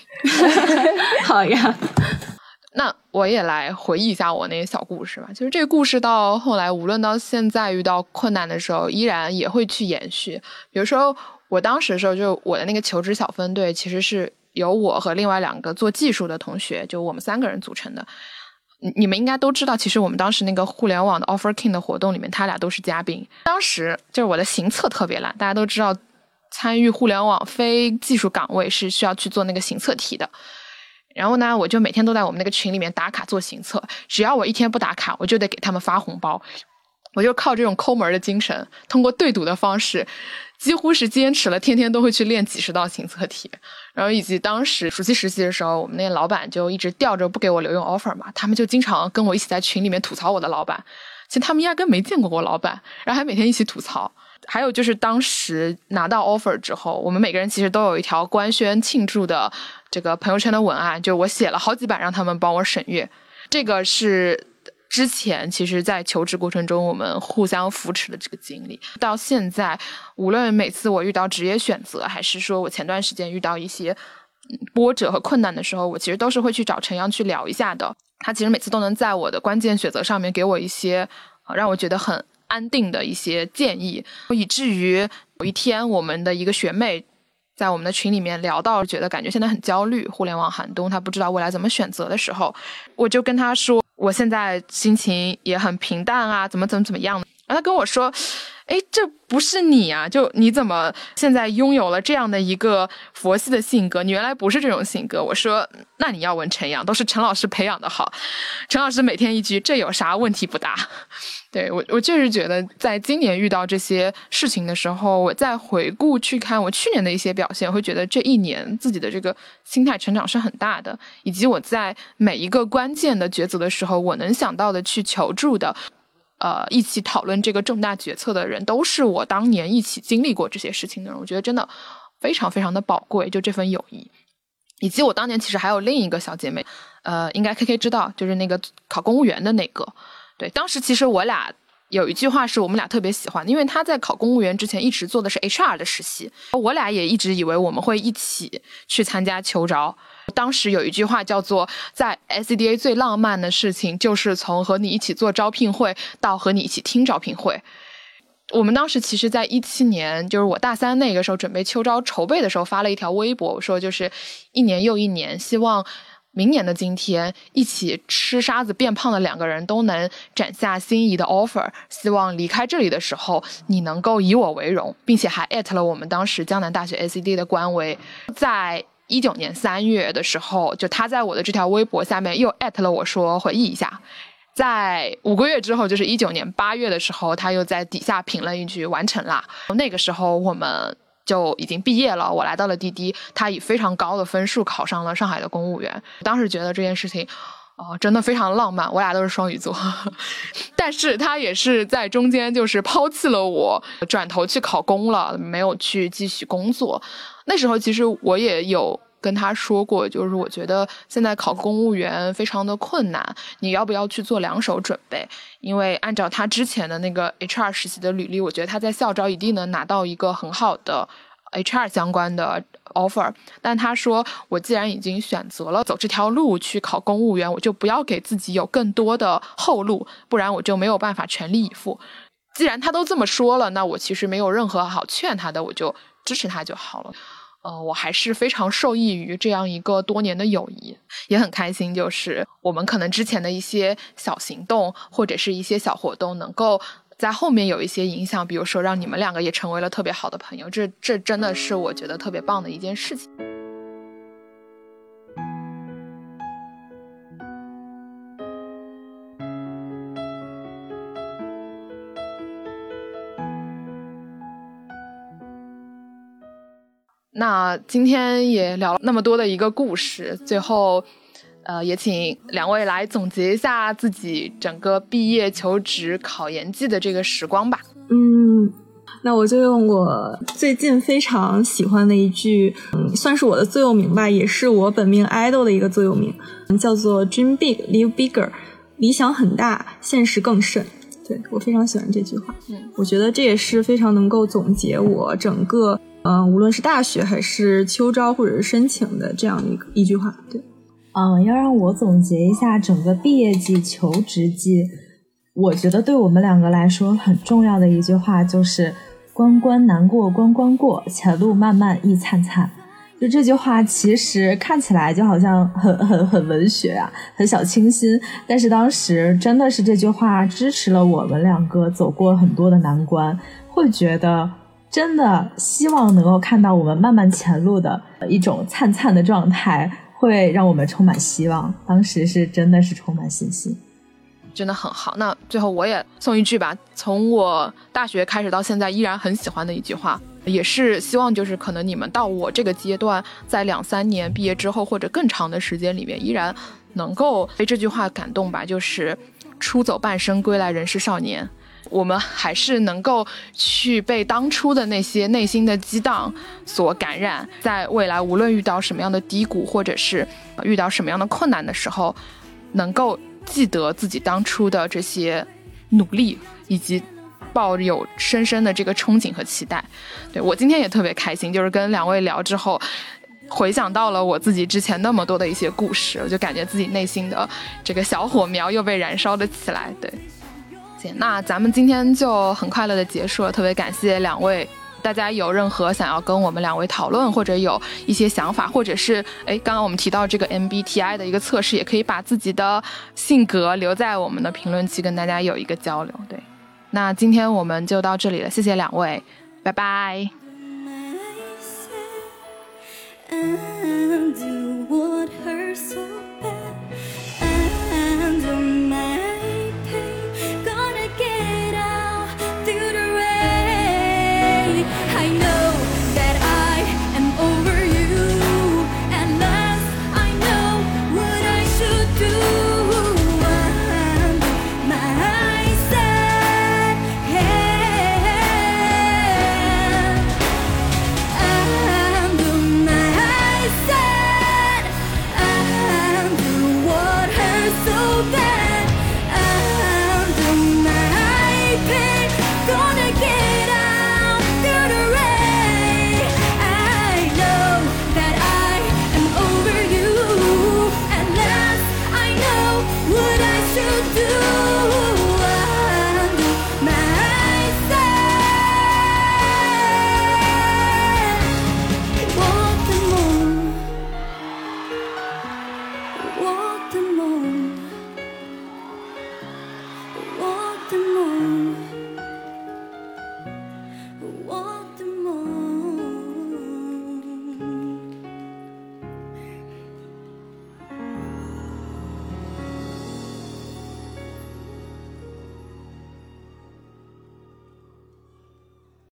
[SPEAKER 1] [LAUGHS]
[SPEAKER 2] 好呀，
[SPEAKER 1] 那我也来回忆一下我那些小故事吧。就是这个故事到后来，无论到现在遇到困难的时候，依然也会去延续。比如说，我当时的时候，就我的那个求职小分队，其实是由我和另外两个做技术的同学，就我们三个人组成的。你们应该都知道，其实我们当时那个互联网的 Offer King 的活动里面，他俩都是嘉宾。当时就是我的行测特别烂，大家都知道，参与互联网非技术岗位是需要去做那个行测题的。然后呢，我就每天都在我们那个群里面打卡做行测，只要我一天不打卡，我就得给他们发红包。我就靠这种抠门的精神，通过对赌的方式。几乎是坚持了，天天都会去练几十道行测题，然后以及当时暑期实习的时候，我们那老板就一直吊着不给我留用 offer 嘛，他们就经常跟我一起在群里面吐槽我的老板，其实他们压根没见过我老板，然后还每天一起吐槽。还有就是当时拿到 offer 之后，我们每个人其实都有一条官宣庆祝的这个朋友圈的文案，就我写了好几版让他们帮我审阅，这个是。之前其实，在求职过程中，我们互相扶持的这个经历，到现在，无论每次我遇到职业选择，还是说我前段时间遇到一些波折和困难的时候，我其实都是会去找陈阳去聊一下的。他其实每次都能在我的关键选择上面给我一些让我觉得很安定的一些建议，以至于有一天，我们的一个学妹在我们的群里面聊到，觉得感觉现在很焦虑，互联网寒冬，她不知道未来怎么选择的时候，我就跟她说。我现在心情也很平淡啊，怎么怎么怎么样？然后他跟我说：“哎，这不是你啊！就你怎么现在拥有了这样的一个佛系的性格？你原来不是这种性格。”我说：“那你要问陈阳，都是陈老师培养的好。陈老师每天一句，这有啥问题不大？” [LAUGHS] 对我，我就是觉得，在今年遇到这些事情的时候，我再回顾去看我去年的一些表现，会觉得这一年自己的这个心态成长是很大的，以及我在每一个关键的抉择的时候，我能想到的去求助的，呃，一起讨论这个重大决策的人，都是我当年一起经历过这些事情的人。我觉得真的非常非常的宝贵，就这份友谊，以及我当年其实还有另一个小姐妹，呃，应该 K K 知道，就是那个考公务员的那个。对，当时其实我俩有一句话是我们俩特别喜欢，因为他在考公务员之前一直做的是 HR 的实习，我俩也一直以为我们会一起去参加求招。当时有一句话叫做，在 S D A 最浪漫的事情就是从和你一起做招聘会到和你一起听招聘会。我们当时其实，在一七年，就是我大三那个时候准备秋招筹备的时候，发了一条微博，我说就是一年又一年，希望。明年的今天，一起吃沙子变胖的两个人都能斩下心仪的 offer。希望离开这里的时候，你能够以我为荣，并且还艾特了我们当时江南大学 ACD 的官微。在一九年三月的时候，就他在我的这条微博下面又艾特了我说回忆一下。在五个月之后，就是一九年八月的时候，他又在底下评论一句完成啦。那个时候我们。就已经毕业了，我来到了滴滴，他以非常高的分数考上了上海的公务员。当时觉得这件事情，哦，真的非常浪漫。我俩都是双鱼座，[LAUGHS] 但是他也是在中间就是抛弃了我，转头去考公了，没有去继续工作。那时候其实我也有。跟他说过，就是我觉得现在考公务员非常的困难，你要不要去做两手准备？因为按照他之前的那个 HR 实习的履历，我觉得他在校招一定能拿到一个很好的 HR 相关的 offer。但他说，我既然已经选择了走这条路去考公务员，我就不要给自己有更多的后路，不然我就没有办法全力以赴。既然他都这么说了，那我其实没有任何好劝他的，我就。支持他就好了。呃，我还是非常受益于这样一个多年的友谊，也很开心，就是我们可能之前的一些小行动或者是一些小活动，能够在后面有一些影响，比如说让你们两个也成为了特别好的朋友，这这真的是我觉得特别棒的一件事情。那今天也聊了那么多的一个故事，最后，呃，也请两位来总结一下自己整个毕业、求职、考研季的这个时光吧。
[SPEAKER 2] 嗯，那我就用我最近非常喜欢的一句，嗯，算是我的座右铭吧，也是我本命 idol 的一个座右铭，叫做 “Dream big, live bigger”，理想很大，现实更甚。对我非常喜欢这句话，嗯，我觉得这也是非常能够总结我整个。嗯，无论是大学还是秋招或者是申请的这样一个一句话，对，
[SPEAKER 3] 嗯，要让我总结一下整个毕业季、求职季，我觉得对我们两个来说很重要的一句话就是“关关难过关关过，前路漫漫亦灿灿”。就这句话，其实看起来就好像很很很文学啊，很小清新，但是当时真的是这句话支持了我们两个走过很多的难关，会觉得。真的希望能够看到我们漫漫前路的一种灿灿的状态，会让我们充满希望。当时是真的是充满信心，
[SPEAKER 1] 真的很好。那最后我也送一句吧，从我大学开始到现在依然很喜欢的一句话，也是希望就是可能你们到我这个阶段，在两三年毕业之后或者更长的时间里面，依然能够被这句话感动吧，就是出走半生归来仍是少年。我们还是能够去被当初的那些内心的激荡所感染，在未来无论遇到什么样的低谷，或者是遇到什么样的困难的时候，能够记得自己当初的这些努力，以及抱有深深的这个憧憬和期待。对我今天也特别开心，就是跟两位聊之后，回想到了我自己之前那么多的一些故事，我就感觉自己内心的这个小火苗又被燃烧了起来。对。那咱们今天就很快乐的结束了，特别感谢两位，大家有任何想要跟我们两位讨论，或者有一些想法，或者是，哎，刚刚我们提到这个 MBTI 的一个测试，也可以把自己的性格留在我们的评论区跟大家有一个交流。对。那今天我们就到这里了，谢谢两位，拜拜。